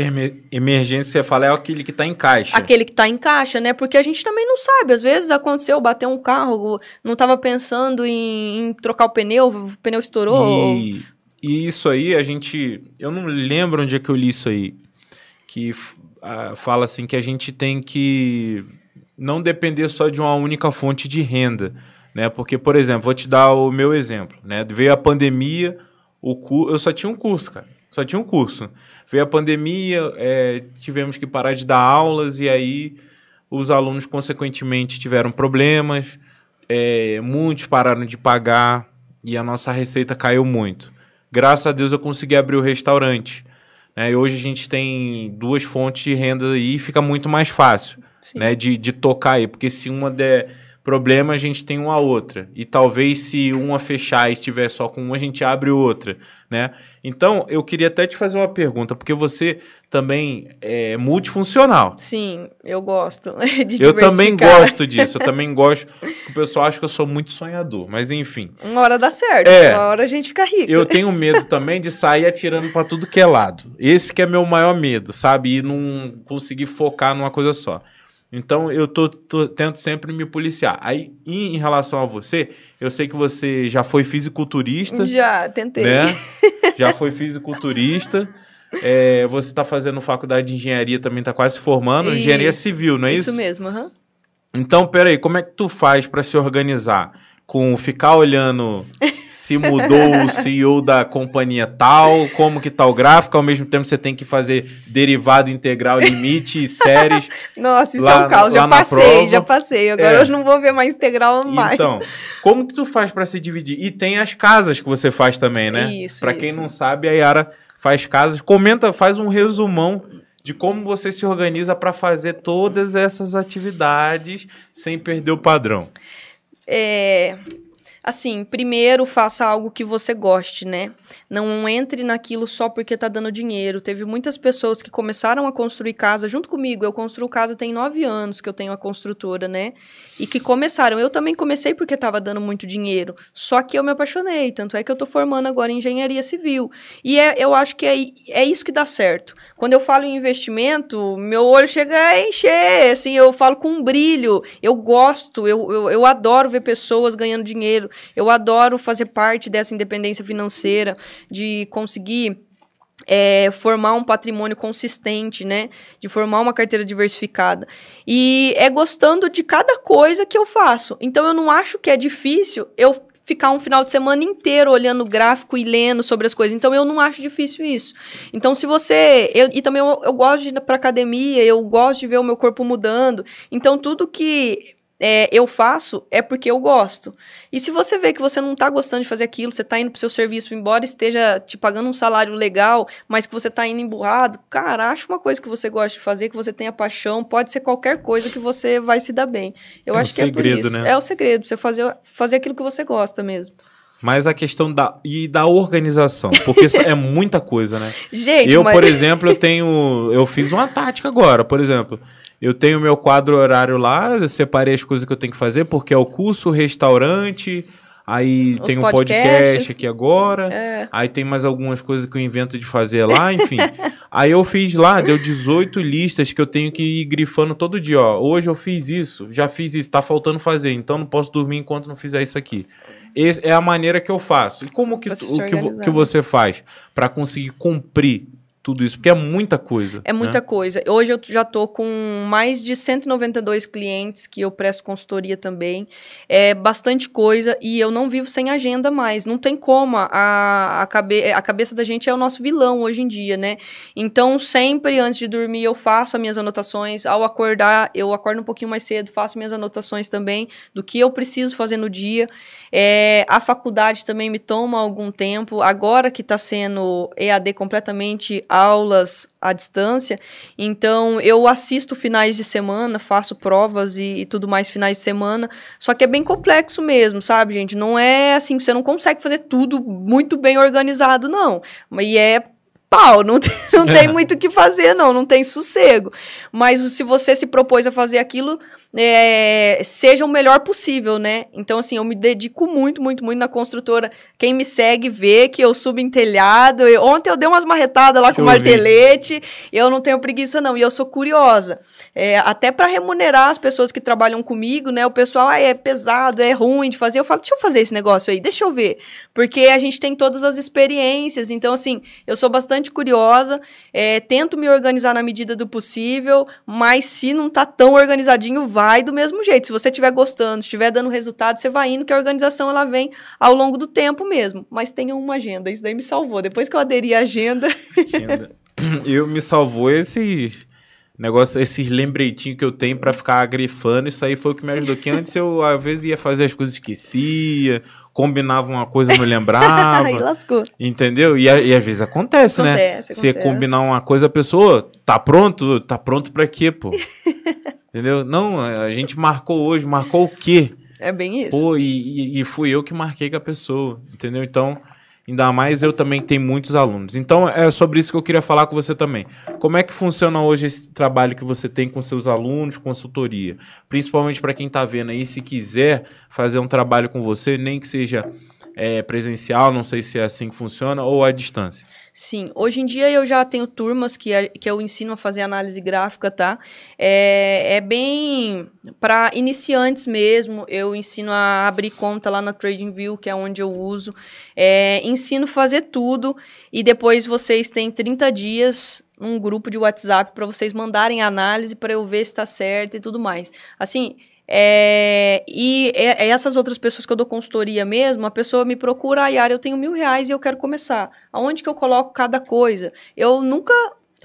emergência, você fala, é aquele que está em caixa. Aquele que está em caixa, né? Porque a gente também não sabe. Às vezes aconteceu, bateu um carro, não estava pensando em, em, trocar o pneu, o pneu estourou. E, e, isso aí, a gente. Eu não lembro onde é que eu li isso aí. Que uh, fala assim que a gente tem que não depender só de uma única fonte de renda. Né? Porque, por exemplo, vou te dar o meu exemplo. Né? Veio a pandemia o cu... eu só tinha um curso, cara. Só tinha um curso. Veio a pandemia, é, tivemos que parar de dar aulas e aí os alunos, consequentemente, tiveram problemas, é, muitos pararam de pagar e a nossa receita caiu muito. Graças a Deus eu consegui abrir o restaurante. Né? E hoje a gente tem duas fontes de renda aí e fica muito mais fácil né? de, de tocar aí, porque se uma der problema, a gente tem uma outra. E talvez se uma fechar e estiver só com uma, a gente abre outra, né? Então, eu queria até te fazer uma pergunta, porque você também é multifuncional. Sim, eu gosto de Eu também gosto disso, eu também gosto, o pessoal acha que eu sou muito sonhador, mas enfim. Uma hora dá certo, é, uma hora a gente fica rico. Eu tenho medo também de sair atirando para tudo que é lado. Esse que é meu maior medo, sabe? E não conseguir focar numa coisa só. Então eu tô, tô, tento sempre me policiar. Aí, em, em, relação a você, eu sei que você já foi fisiculturista. Já, tentei. Né? já foi fisiculturista. É, você está fazendo faculdade de engenharia, também está quase se formando. Isso, engenharia civil, não é isso? Isso mesmo, uhum. Então, peraí, como é que tu faz para se organizar? Com ficar olhando se mudou o CEO da companhia tal, como que tá o gráfico, ao mesmo tempo você tem que fazer derivado integral, limite e séries. Nossa, isso lá, é um caos, já passei, já passei. Agora é. eu não vou ver mais integral mais. Então, como que tu faz para se dividir? E tem as casas que você faz também, né? Isso, Para quem não sabe, a Yara faz casas. Comenta, faz um resumão de como você se organiza para fazer todas essas atividades sem perder o padrão. É, assim, primeiro faça algo que você goste, né? Não entre naquilo só porque tá dando dinheiro. Teve muitas pessoas que começaram a construir casa junto comigo. Eu construo casa tem nove anos que eu tenho a construtora, né? E que começaram. Eu também comecei porque tava dando muito dinheiro. Só que eu me apaixonei. Tanto é que eu tô formando agora em engenharia civil. E é, eu acho que é, é isso que dá certo. Quando eu falo em investimento, meu olho chega a encher. Assim, eu falo com um brilho. Eu gosto, eu, eu, eu adoro ver pessoas ganhando dinheiro. Eu adoro fazer parte dessa independência financeira, de conseguir é, formar um patrimônio consistente, né? De formar uma carteira diversificada. E é gostando de cada coisa que eu faço. Então eu não acho que é difícil eu ficar um final de semana inteiro olhando o gráfico e lendo sobre as coisas. Então eu não acho difícil isso. Então se você. Eu, e também eu, eu gosto de ir para academia, eu gosto de ver o meu corpo mudando. Então tudo que é, eu faço é porque eu gosto. E se você vê que você não está gostando de fazer aquilo, você está indo pro seu serviço, embora esteja te pagando um salário legal, mas que você está indo emburrado, cara, acha uma coisa que você gosta de fazer, que você tenha paixão, pode ser qualquer coisa que você vai se dar bem. Eu é acho que segredo, é por isso. Né? É o segredo, você fazer, fazer aquilo que você gosta mesmo. Mas a questão da e da organização, porque é muita coisa, né? Gente, eu, mas... por exemplo, eu tenho, eu fiz uma tática agora, por exemplo, eu tenho meu quadro horário lá, eu separei as coisas que eu tenho que fazer, porque é o curso, o restaurante, aí Os tem um podcast aqui agora, é. aí tem mais algumas coisas que eu invento de fazer lá, enfim. aí eu fiz lá, deu 18 listas que eu tenho que ir grifando todo dia, ó. Hoje eu fiz isso, já fiz isso, tá faltando fazer, então não posso dormir enquanto não fizer isso aqui. Essa é a maneira que eu faço. E como que, o que, que você faz para conseguir cumprir tudo isso? Porque é muita coisa. É muita né? coisa. Hoje eu já estou com mais de 192 clientes que eu presto consultoria também. É bastante coisa e eu não vivo sem agenda mais. Não tem como. A, a, cabe, a cabeça da gente é o nosso vilão hoje em dia, né? Então, sempre antes de dormir, eu faço as minhas anotações. Ao acordar, eu acordo um pouquinho mais cedo, faço minhas anotações também do que eu preciso fazer no dia. É, a faculdade também me toma algum tempo. Agora que está sendo EAD completamente aulas à distância. Então, eu assisto finais de semana, faço provas e, e, tudo mais finais de semana. Só que é bem complexo mesmo, sabe, gente? Não é assim, você não consegue fazer tudo muito bem organizado, não. E é pau, não tem, não tem muito o que fazer, não, não tem sossego. Mas se você se propôs a fazer aquilo, é, seja o melhor possível, né? Então, assim, eu me dedico muito, muito, muito na construtora. Quem me segue vê que eu subo em telhado. Eu, ontem eu dei umas marretadas lá com eu martelete. Vi. Eu não tenho preguiça, não. E eu sou curiosa. É, até para remunerar as pessoas que trabalham comigo, né? O pessoal, ah, é pesado, é ruim de fazer. Eu falo, deixa eu fazer esse negócio aí, deixa eu ver. Porque a gente tem todas as experiências. Então, assim, eu sou bastante curiosa. É, tento me organizar na medida do possível. Mas se não tá tão organizadinho, vai vai do mesmo jeito. Se você estiver gostando, estiver dando resultado, você vai indo, que a organização ela vem ao longo do tempo mesmo. Mas tenha uma agenda. Isso daí me salvou. Depois que eu aderi à agenda. agenda. eu me salvou esses negócio, esses lembretinhos que eu tenho para ficar grifando, isso aí foi o que me ajudou. Que antes eu, às vezes, ia fazer as coisas, esquecia, combinava uma coisa, não lembrava. Aí lascou. Entendeu? E, e às vezes acontece, né? acontece né? Você combinar uma coisa, a pessoa, tá pronto? Tá pronto para quê, pô? Entendeu? Não, a gente marcou hoje, marcou o quê? É bem isso. Pô, e, e, fui eu que marquei com a pessoa, entendeu? Então, ainda mais eu também tenho muitos alunos. Então, é sobre isso que eu queria falar com você também. Como é que funciona hoje esse trabalho que você tem com seus alunos, consultoria? Principalmente para quem está vendo aí, se quiser fazer um trabalho com você, nem que seja é, presencial, não sei se é assim que funciona, ou à distância? Sim, hoje em dia eu já tenho turmas que, que eu ensino a fazer análise gráfica, tá? É, é bem para iniciantes mesmo, eu ensino a abrir conta lá na TradingView, que é onde eu uso. É, ensino a fazer tudo e depois vocês têm 30 dias um grupo de WhatsApp para vocês mandarem análise para eu ver se está certo e tudo mais. Assim, é, e é, é, essas outras pessoas que eu dou consultoria mesmo, a pessoa me procura, a Yara, eu tenho mil reais e eu quero começar. Aonde que eu coloco cada coisa? Eu nunca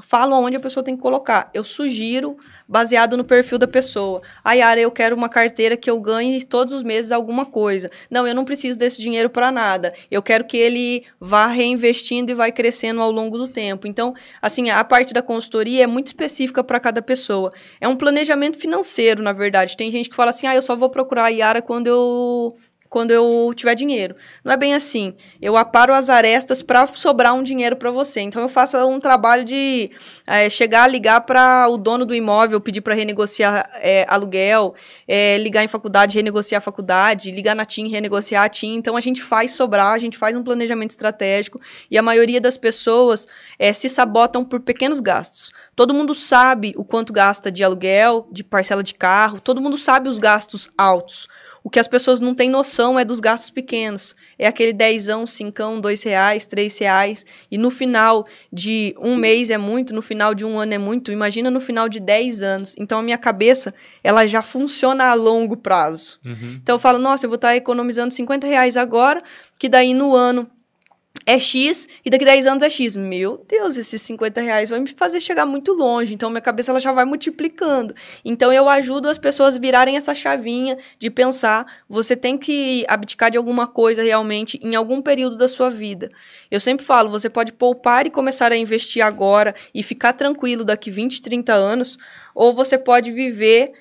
falo aonde a pessoa tem que colocar. Eu sugiro baseado no perfil da pessoa. A Yara, eu quero uma carteira que eu ganhe todos os meses alguma coisa. Não, eu não preciso desse dinheiro para nada. Eu quero que ele vá reinvestindo e vai crescendo ao longo do tempo. Então, assim, a parte da consultoria é muito específica para cada pessoa. É um planejamento financeiro, na verdade. Tem gente que fala assim: "Ah, eu só vou procurar a Yara quando eu quando eu tiver dinheiro. Não é bem assim. Eu aparo as arestas para sobrar um dinheiro para você. Então eu faço um trabalho de é, chegar a ligar para o dono do imóvel, pedir para renegociar é, aluguel, é, ligar em faculdade, renegociar a faculdade, ligar na TIM, renegociar a TIM. Então a gente faz sobrar, a gente faz um planejamento estratégico e a maioria das pessoas é, se sabotam por pequenos gastos. Todo mundo sabe o quanto gasta de aluguel, de parcela de carro, todo mundo sabe os gastos altos. O que as pessoas não têm noção é dos gastos pequenos. É aquele dezão, cincão, dois reais, três reais. E no final de um mês é muito, no final de um ano é muito. Imagina no final de dez anos. Então a minha cabeça, ela já funciona a longo prazo. Uhum. Então eu falo, nossa, eu vou estar economizando 50 reais agora, que daí no ano é X e daqui 10 anos é X. Meu Deus, esses 50 reais vai me fazer chegar muito longe. Então, minha cabeça ela já vai multiplicando. Então, eu ajudo as pessoas a virarem essa chavinha de pensar: você tem que abdicar de alguma coisa realmente em algum período da sua vida. Eu sempre falo: você pode poupar e começar a investir agora e ficar tranquilo daqui 20, 30 anos, ou você pode viver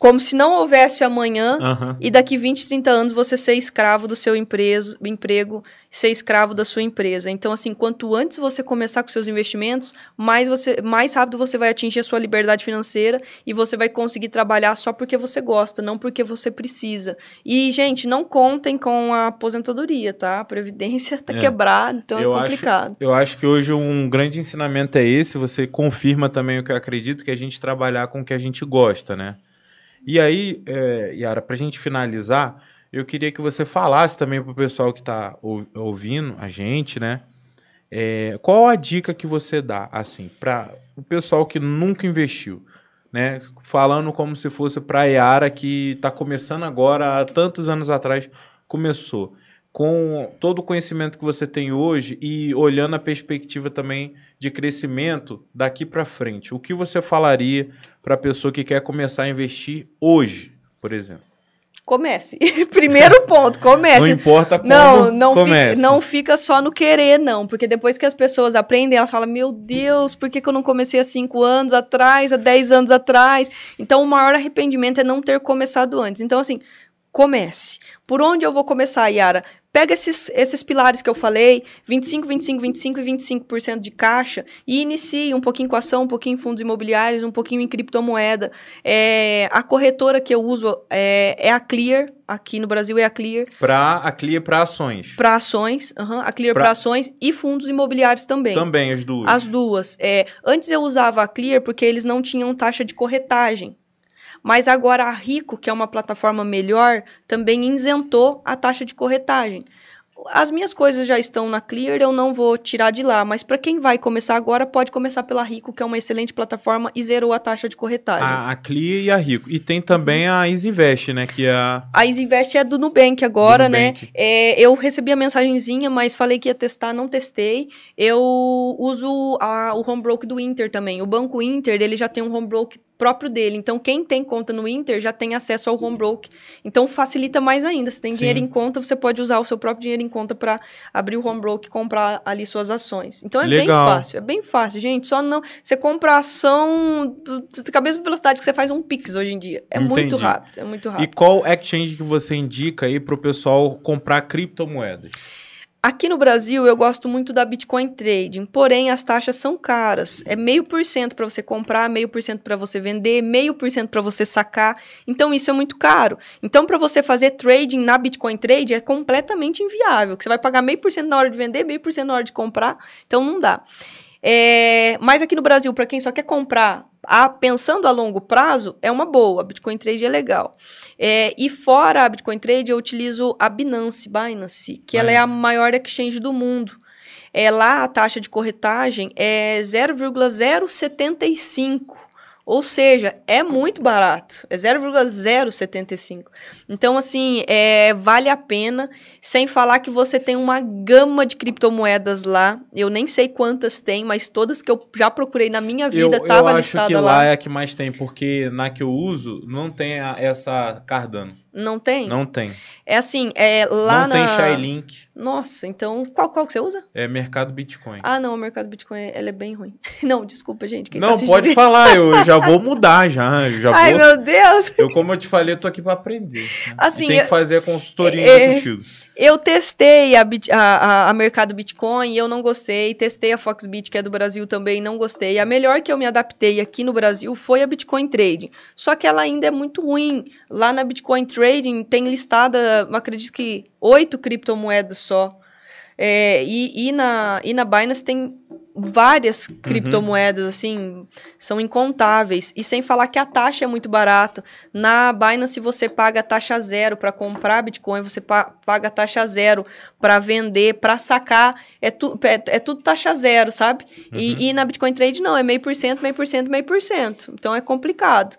como se não houvesse amanhã uhum. e daqui 20, 30 anos você ser escravo do seu empreso, emprego, ser escravo da sua empresa. Então, assim, quanto antes você começar com seus investimentos, mais, você, mais rápido você vai atingir a sua liberdade financeira e você vai conseguir trabalhar só porque você gosta, não porque você precisa. E, gente, não contem com a aposentadoria, tá? A Previdência tá é. quebrada, então é eu é complicado. Acho, eu acho que hoje um grande ensinamento é esse, você confirma também o que eu acredito, que é a gente trabalhar com o que a gente gosta, né? E aí, é, Yara, para a gente finalizar, eu queria que você falasse também para o pessoal que está ouvindo a gente, né? É, qual a dica que você dá, assim, para o pessoal que nunca investiu? Né? Falando como se fosse para a Yara que está começando agora, há tantos anos atrás começou. Com todo o conhecimento que você tem hoje e olhando a perspectiva também de crescimento daqui para frente, o que você falaria para a pessoa que quer começar a investir hoje, por exemplo? comece. Primeiro ponto, comece. Não importa como não, não comece. Fica, não fica só no querer, não. Porque depois que as pessoas aprendem, elas falam, meu Deus, por que, que eu não comecei há cinco anos atrás, há dez anos atrás? Então, o maior arrependimento é não ter começado antes. Então, assim, comece. Por onde eu vou começar, Yara? Pega esses, esses pilares que eu falei, 25, 25, 25 e 25% de caixa, e inicie um pouquinho com ação, um pouquinho em fundos imobiliários, um pouquinho em criptomoeda. É, a corretora que eu uso é, é a Clear, aqui no Brasil é a Clear. Para a Clear para ações. Para ações, uhum, a Clear para ações e fundos imobiliários também. Também, as duas. As duas. É, antes eu usava a Clear porque eles não tinham taxa de corretagem. Mas agora a Rico, que é uma plataforma melhor, também isentou a taxa de corretagem. As minhas coisas já estão na Clear, eu não vou tirar de lá, mas para quem vai começar agora, pode começar pela Rico, que é uma excelente plataforma e zerou a taxa de corretagem. A, a Clear e a Rico. E tem também a EasyVest, né, que é a A EasyVest é do Nubank agora, do Nubank. né? É, eu recebi a mensagenzinha, mas falei que ia testar, não testei. Eu uso a, o home broke do Inter também. O Banco Inter, ele já tem um home broke próprio dele. Então, quem tem conta no Inter já tem acesso ao home broke. Então, facilita mais ainda. Se tem Sim. dinheiro em conta, você pode usar o seu próprio dinheiro em conta para abrir o home broke e comprar ali suas ações. Então, é Legal. bem fácil. É bem fácil, gente. Só não... Você compra ação do, com a mesma velocidade que você faz um Pix hoje em dia. É Entendi. muito rápido. É muito rápido. E qual exchange que você indica aí para o pessoal comprar criptomoedas? Aqui no Brasil, eu gosto muito da Bitcoin Trading, porém as taxas são caras. É meio por cento para você comprar, meio por cento para você vender, meio por cento para você sacar. Então isso é muito caro. Então para você fazer trading na Bitcoin Trade é completamente inviável. Que você vai pagar meio por cento na hora de vender, meio por cento na hora de comprar. Então não dá. É, mas aqui no Brasil, para quem só quer comprar a, pensando a longo prazo, é uma boa. A Bitcoin Trade é legal. É, e fora a Bitcoin Trade, eu utilizo a Binance, Binance, que ela é a maior exchange do mundo. É, lá a taxa de corretagem é 0,075 ou seja, é muito barato, é 0,075. Então, assim, é, vale a pena, sem falar que você tem uma gama de criptomoedas lá. Eu nem sei quantas tem, mas todas que eu já procurei na minha vida estavam listadas lá. Eu acho que lá é a que mais tem, porque na que eu uso não tem a, essa Cardano. Não tem? Não tem. É assim, é lá não na... Não tem Shylink. Nossa, então qual, qual que você usa? É Mercado Bitcoin. Ah, não, o Mercado Bitcoin, ela é bem ruim. Não, desculpa, gente. não, tá pode falar, eu já vou mudar já. já Ai, vou... meu Deus! Eu, como eu te falei, eu tô aqui para aprender. Né? Assim, tem que fazer a consultoria é, contigo. Eu testei a, a, a, Mercado Bitcoin e eu não gostei. Testei a Foxbit, que é do Brasil, também não gostei. A melhor que eu me adaptei aqui no Brasil foi a Bitcoin Trading. Só que ela ainda é muito ruim. Lá na Bitcoin Trading tem listada, acredito que oito criptomoedas só. É, e, e, na, e na Binance tem várias uhum. criptomoedas, assim, são incontáveis. E sem falar que a taxa é muito barata. Na Binance você paga taxa zero para comprar Bitcoin, você pa paga taxa zero para vender, para sacar, é, tu, é, é, tudo taxa zero, sabe? Uhum. E, e na Bitcoin Trade não, é meio por cento, meio por cento, meio por cento. Então é complicado.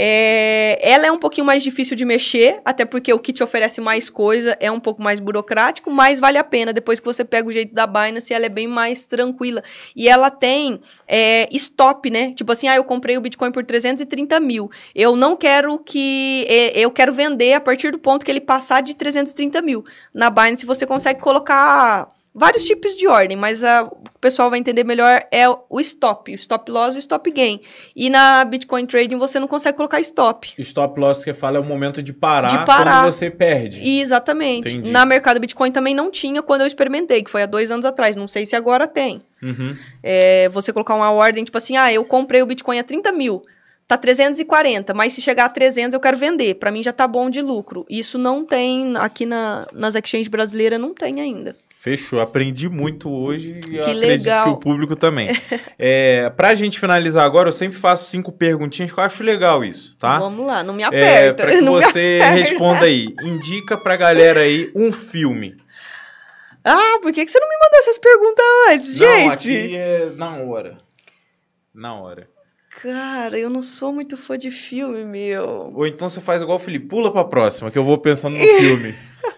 É, ela é um pouquinho mais difícil de mexer, até porque o te oferece mais coisa é um pouco mais burocrático, mas vale a pena. Depois que você pega o jeito da Binance, ela é bem mais tranquila. E ela tem é, stop, né? Tipo assim, ah, eu comprei o Bitcoin por 330 mil. Eu não quero que. É, eu quero vender a partir do ponto que ele passar de 330 mil. Na Binance você consegue colocar vários tipos de ordem, mas a, o pessoal vai entender melhor é o stop, o stop loss e o stop gain. E na Bitcoin Trading você não consegue colocar stop. Stop loss que fala é o momento de parar, de parar. quando você perde. Exatamente. Entendi. Na mercado Bitcoin também não tinha quando eu experimentei, que foi há dois anos atrás. Não sei se agora tem. Uhum. É, você colocar uma ordem, tipo assim, ah, eu comprei o Bitcoin a 30 mil tá 340, mas se chegar a 300 eu quero vender. Para mim já tá bom de lucro. Isso não tem aqui na, nas exchanges brasileiras, não tem ainda. Fechou, aprendi muito hoje e que acredito legal. que o público também. é, pra gente finalizar agora, eu sempre faço cinco perguntinhas que eu acho legal isso, tá? Vamos lá, não me aperta. É, pra que você responda aí. Indica pra galera aí um filme. Ah, por que, que você não me mandou essas perguntas antes, Não, gente? aqui é na hora. Na hora. Cara, eu não sou muito fã de filme, meu. Ou então você faz igual o Felipe, pula pra próxima, que eu vou pensando no filme.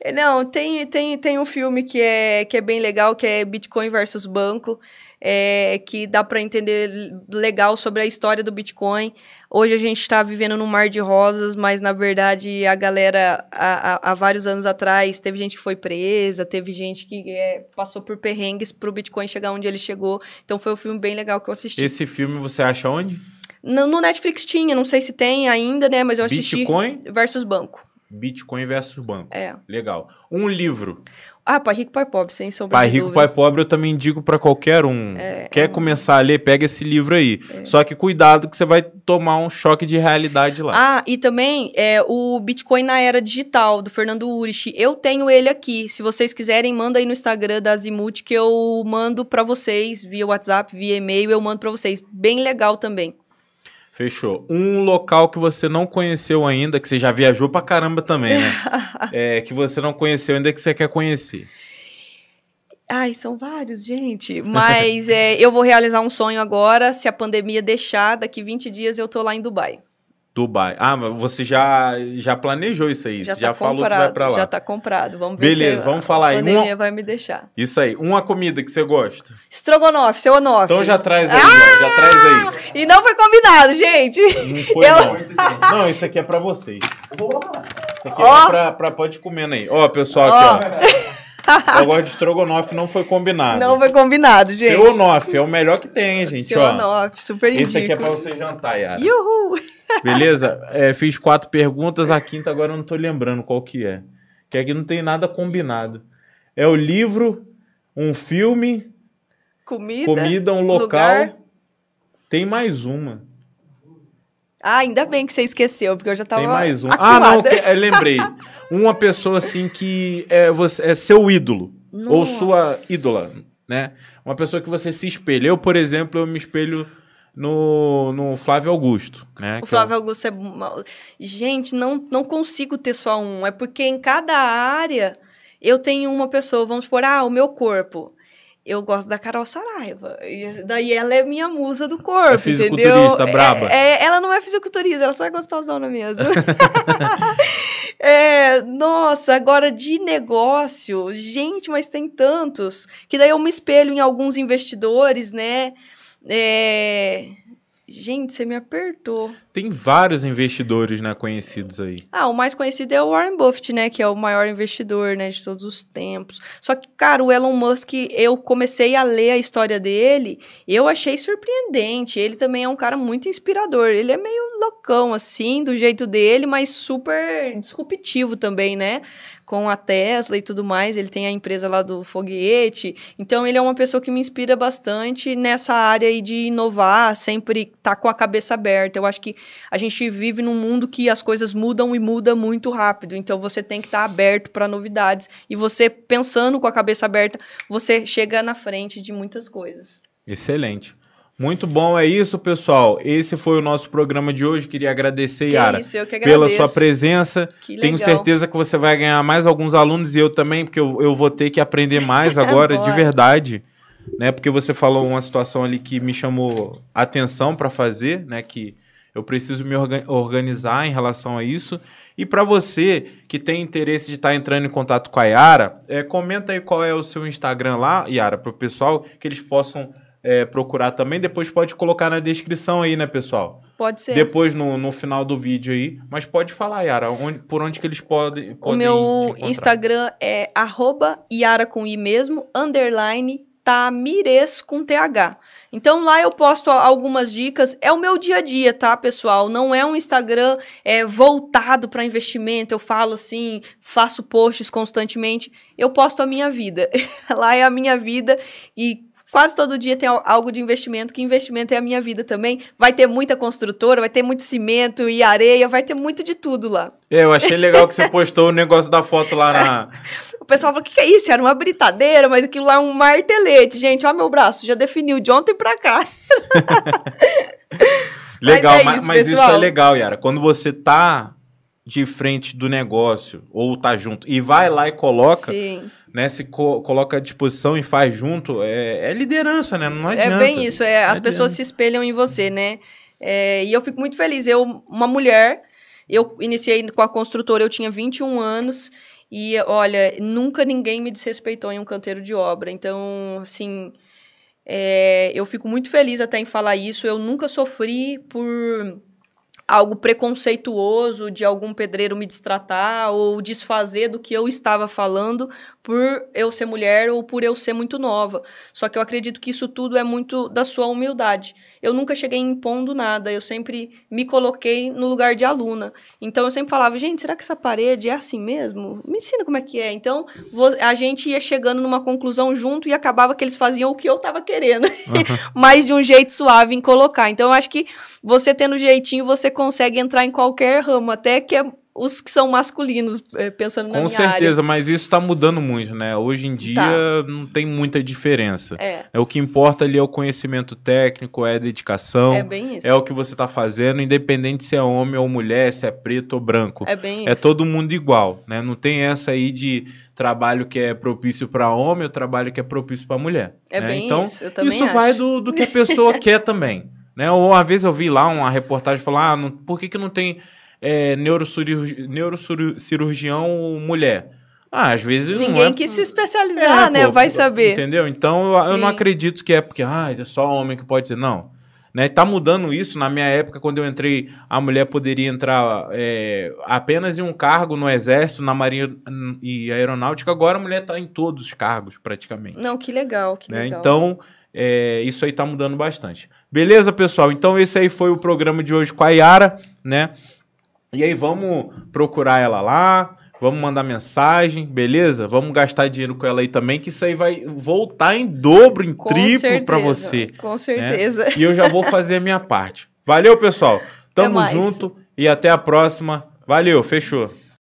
É, Não, tem, tem, tem um filme que é, que é bem legal, que é Bitcoin versus Banco, é, que dá para entender legal sobre a história do Bitcoin. Hoje a gente está vivendo num mar de rosas, mas na verdade a galera, há, há- há vários anos atrás, teve gente que foi presa, teve gente que é, passou por perrengues para o Bitcoin chegar onde ele chegou. Então foi um filme bem legal que eu assisti. Esse filme você acha onde? No, no Netflix tinha, não sei se tem ainda, né? Mas eu assisti. Bitcoin Versus Banco. Bitcoin versus banco. É. Legal. Um livro. Ah, Pai Rico, Pai Pobre, sem sombra Pai Rico. Pai Pobre, eu também indico pra qualquer um. É, Quer começar a ler, pega esse livro aí. Só que cuidado que você vai tomar um choque de realidade lá. Ah, e também é, o Bitcoin na Era Digital, do Fernando Urich. Eu tenho ele aqui. Se vocês quiserem, manda aí no Instagram da Azimuth que eu mando pra vocês, via WhatsApp, via e-mail, eu mando pra vocês. Bem legal também. Fechou. Um local que você não conheceu ainda, que você já viajou pra caramba também, né? é, que você não conheceu ainda que você quer conhecer. Ai, são vários, gente. Mas é, eu vou realizar um sonho agora, se a pandemia deixar, daqui 20 dias eu tô lá em Dubai. Dubai. Ah, mas você já, já planejou isso aí. Já você tá já falou que vai pra lá. já tá comprado. Vamos ver Beleza, se vamos falar a aí. pandemia Uma- vai me deixar. Isso aí. Uma comida que você gosta. Estrogonofe, seu onofe. Então já traz aí, já, já traz aí. E não foi combinado, gente. Não foi, Eu- não. Não, isso aqui é pra vocês. Isso aqui Ó. é pra, pra. Pode comer aí. Ó, pessoal, aqui, ó. Eu gosto de estrogonofe, não foi combinado. Não foi combinado, gente. Seu onofe é o melhor que tem, gente, Seu ó. onofe, super indico. Esse aqui é pra você jantar, Yara. Yuhu! Beleza? É, fiz quatro perguntas, a quinta agora eu não tô lembrando qual que é. Que aqui não tem nada combinado. É o livro, um filme, Comida. comida, um local. lugar. Tem mais uma. Ah, ainda bem que você esqueceu, porque eu já tava Tem mais um. Ah, não, acuada. que- eu lembrei. Uma pessoa assim que é, você, é seu ídolo. Ou Nossa. sua ídola, né? Uma pessoa que você se espelha. Eu, por exemplo, eu me espelho no, no Flávio Augusto, né? O é Flávio Augusto é. uma- Gente, não, não consigo ter só um. É porque em cada área eu tenho uma pessoa. Vamos supor, ah, o meu corpo. Eu gosto da Carol Saraiva. E daí ela é minha musa do corpo. É fisiculturista, entendeu? braba. É, é- ela não é fisiculturista, ela só é gostosona mesmo. É, nossa, agora de negócio, gente, mas tem tantos. Que daí eu me espelho em alguns investidores, né? É, Gente, você me apertou. Tem vários investidores, né, conhecidos aí. Ah, o mais conhecido é o Warren Buffett, né? Que é o maior investidor, né? De todos os tempos. Só que, cara, o Elon Musk, eu comecei a ler a história dele, eu achei surpreendente. Ele também é um cara muito inspirador. Ele é meio loucão, assim, do jeito dele, mas super disruptivo também, né? Com a Tesla e tudo mais. Ele tem a empresa lá do foguete. Então, ele é uma pessoa que me inspira bastante nessa área aí de inovar, sempre tá com a cabeça aberta. Eu acho que a gente vive num mundo que as coisas mudam e muda muito rápido. Então você tem que estar aberto para novidades e você pensando com a cabeça aberta, você chega na frente de muitas coisas. Excelente. Muito bom, é isso, pessoal. Esse foi o nosso programa de hoje. Queria agradecer, Que Yara, isso, eu que pela sua presença. Tenho certeza que você vai ganhar mais alguns alunos e eu também, porque eu, eu vou ter que aprender mais agora, de Bora. verdade. Né? Porque você falou uma situação ali que me chamou atenção para fazer, né? Que eu preciso me orga- organizar em relação a isso. E para você que tem interesse de estar entrando em contato com a Yara, é, comenta aí qual é o seu Instagram lá, Yara, para o pessoal, que eles possam é, procurar também. Depois pode colocar na descrição aí, né, pessoal? Pode ser. Depois no, no final do vídeo aí. Mas pode falar, Yara, onde, por onde que eles podem. o podem te meu. Instagram é arroba Yara com I mesmo, underline Tamires com TH. Então lá eu posto algumas dicas. É o meu dia a dia, tá, pessoal? Não é um Instagram é, voltado para investimento. Eu falo assim, faço posts constantemente. Eu posto a minha vida. lá é a minha vida e quase todo dia tem al- algo de investimento, que investimento é a minha vida também. Vai ter muita construtora, vai ter muito cimento e areia, vai ter muito de tudo lá. É, eu achei legal que você postou o negócio da foto lá na. O pessoal falou, o que, que é isso? Era uma britadeira, mas aquilo lá é um martelete. Gente, ó meu braço, já definiu de ontem pra cá. Legal, é mas, isso, mas isso pessoal. é legal, Yara. Quando você tá de frente do negócio ou tá junto e vai lá e coloca, Sim. né? Se co- coloca à disposição e faz junto, é, é liderança, né? Não adianta. É bem isso, é, as pessoas se espelham em você, né? É, e eu fico muito feliz. Eu, uma mulher, eu iniciei com a construtora, eu tinha 21 anos. E olha, nunca ninguém me desrespeitou em um canteiro de obra. Então, assim, é, eu fico muito feliz até em falar isso. Eu nunca sofri por algo preconceituoso de algum pedreiro me destratar ou desfazer do que eu estava falando por eu ser mulher ou por eu ser muito nova. Só que eu acredito que isso tudo é muito da sua humildade. Eu nunca cheguei impondo nada, eu sempre me coloquei no lugar de aluna. Então eu sempre falava, gente, será que essa parede é assim mesmo? Me ensina como é que é. Então a gente ia chegando numa conclusão junto e acabava que eles faziam o que eu estava querendo, mas de um jeito suave em colocar. Então eu acho que você tendo jeitinho, você consegue entrar em qualquer ramo, até que é os que são masculinos, eh, pensando na Com minha área. certeza, mas isso está mudando muito, né? Hoje em dia Tá. não tem muita diferença. É, É o que importa ali é o conhecimento técnico, é a dedicação, é bem isso. é o que você está fazendo, independente se é homem ou mulher, se é preto ou branco. É bem É isso. todo mundo igual, né? Não tem essa aí de trabalho que é propício para homem ou trabalho que é propício para mulher. É né? bem então, isso, eu também isso vai acho. do, do que a pessoa quer também. Né? Ou uma vez eu vi lá uma reportagem falar, ah, não- por que, que não tem é, neurocirurgi- neurocirurgião mulher? Ah, às vezes não Ninguém é... quis se especializar, É, né? pô, Vai saber. Entendeu? Então eu, eu não acredito que é porque ah, é só homem que pode ser. Não. Né? Tá mudando isso. Na minha época, quando eu entrei, a mulher poderia entrar é, apenas em um cargo no Exército, na Marinha e Aeronáutica. Agora a mulher está em todos os cargos, praticamente. Não, que legal, que né? legal. Então, é, isso aí tá mudando bastante. Beleza, pessoal? Então, esse aí foi o programa de hoje com a Yara, né? E aí, vamos procurar ela lá, vamos mandar mensagem, beleza? Vamos gastar dinheiro com ela aí também, que isso aí vai voltar em dobro, em Com triplo pra certeza, você. Com certeza. E eu já vou fazer a minha parte. Valeu, pessoal. Tamo junto e até a próxima. Valeu, fechou.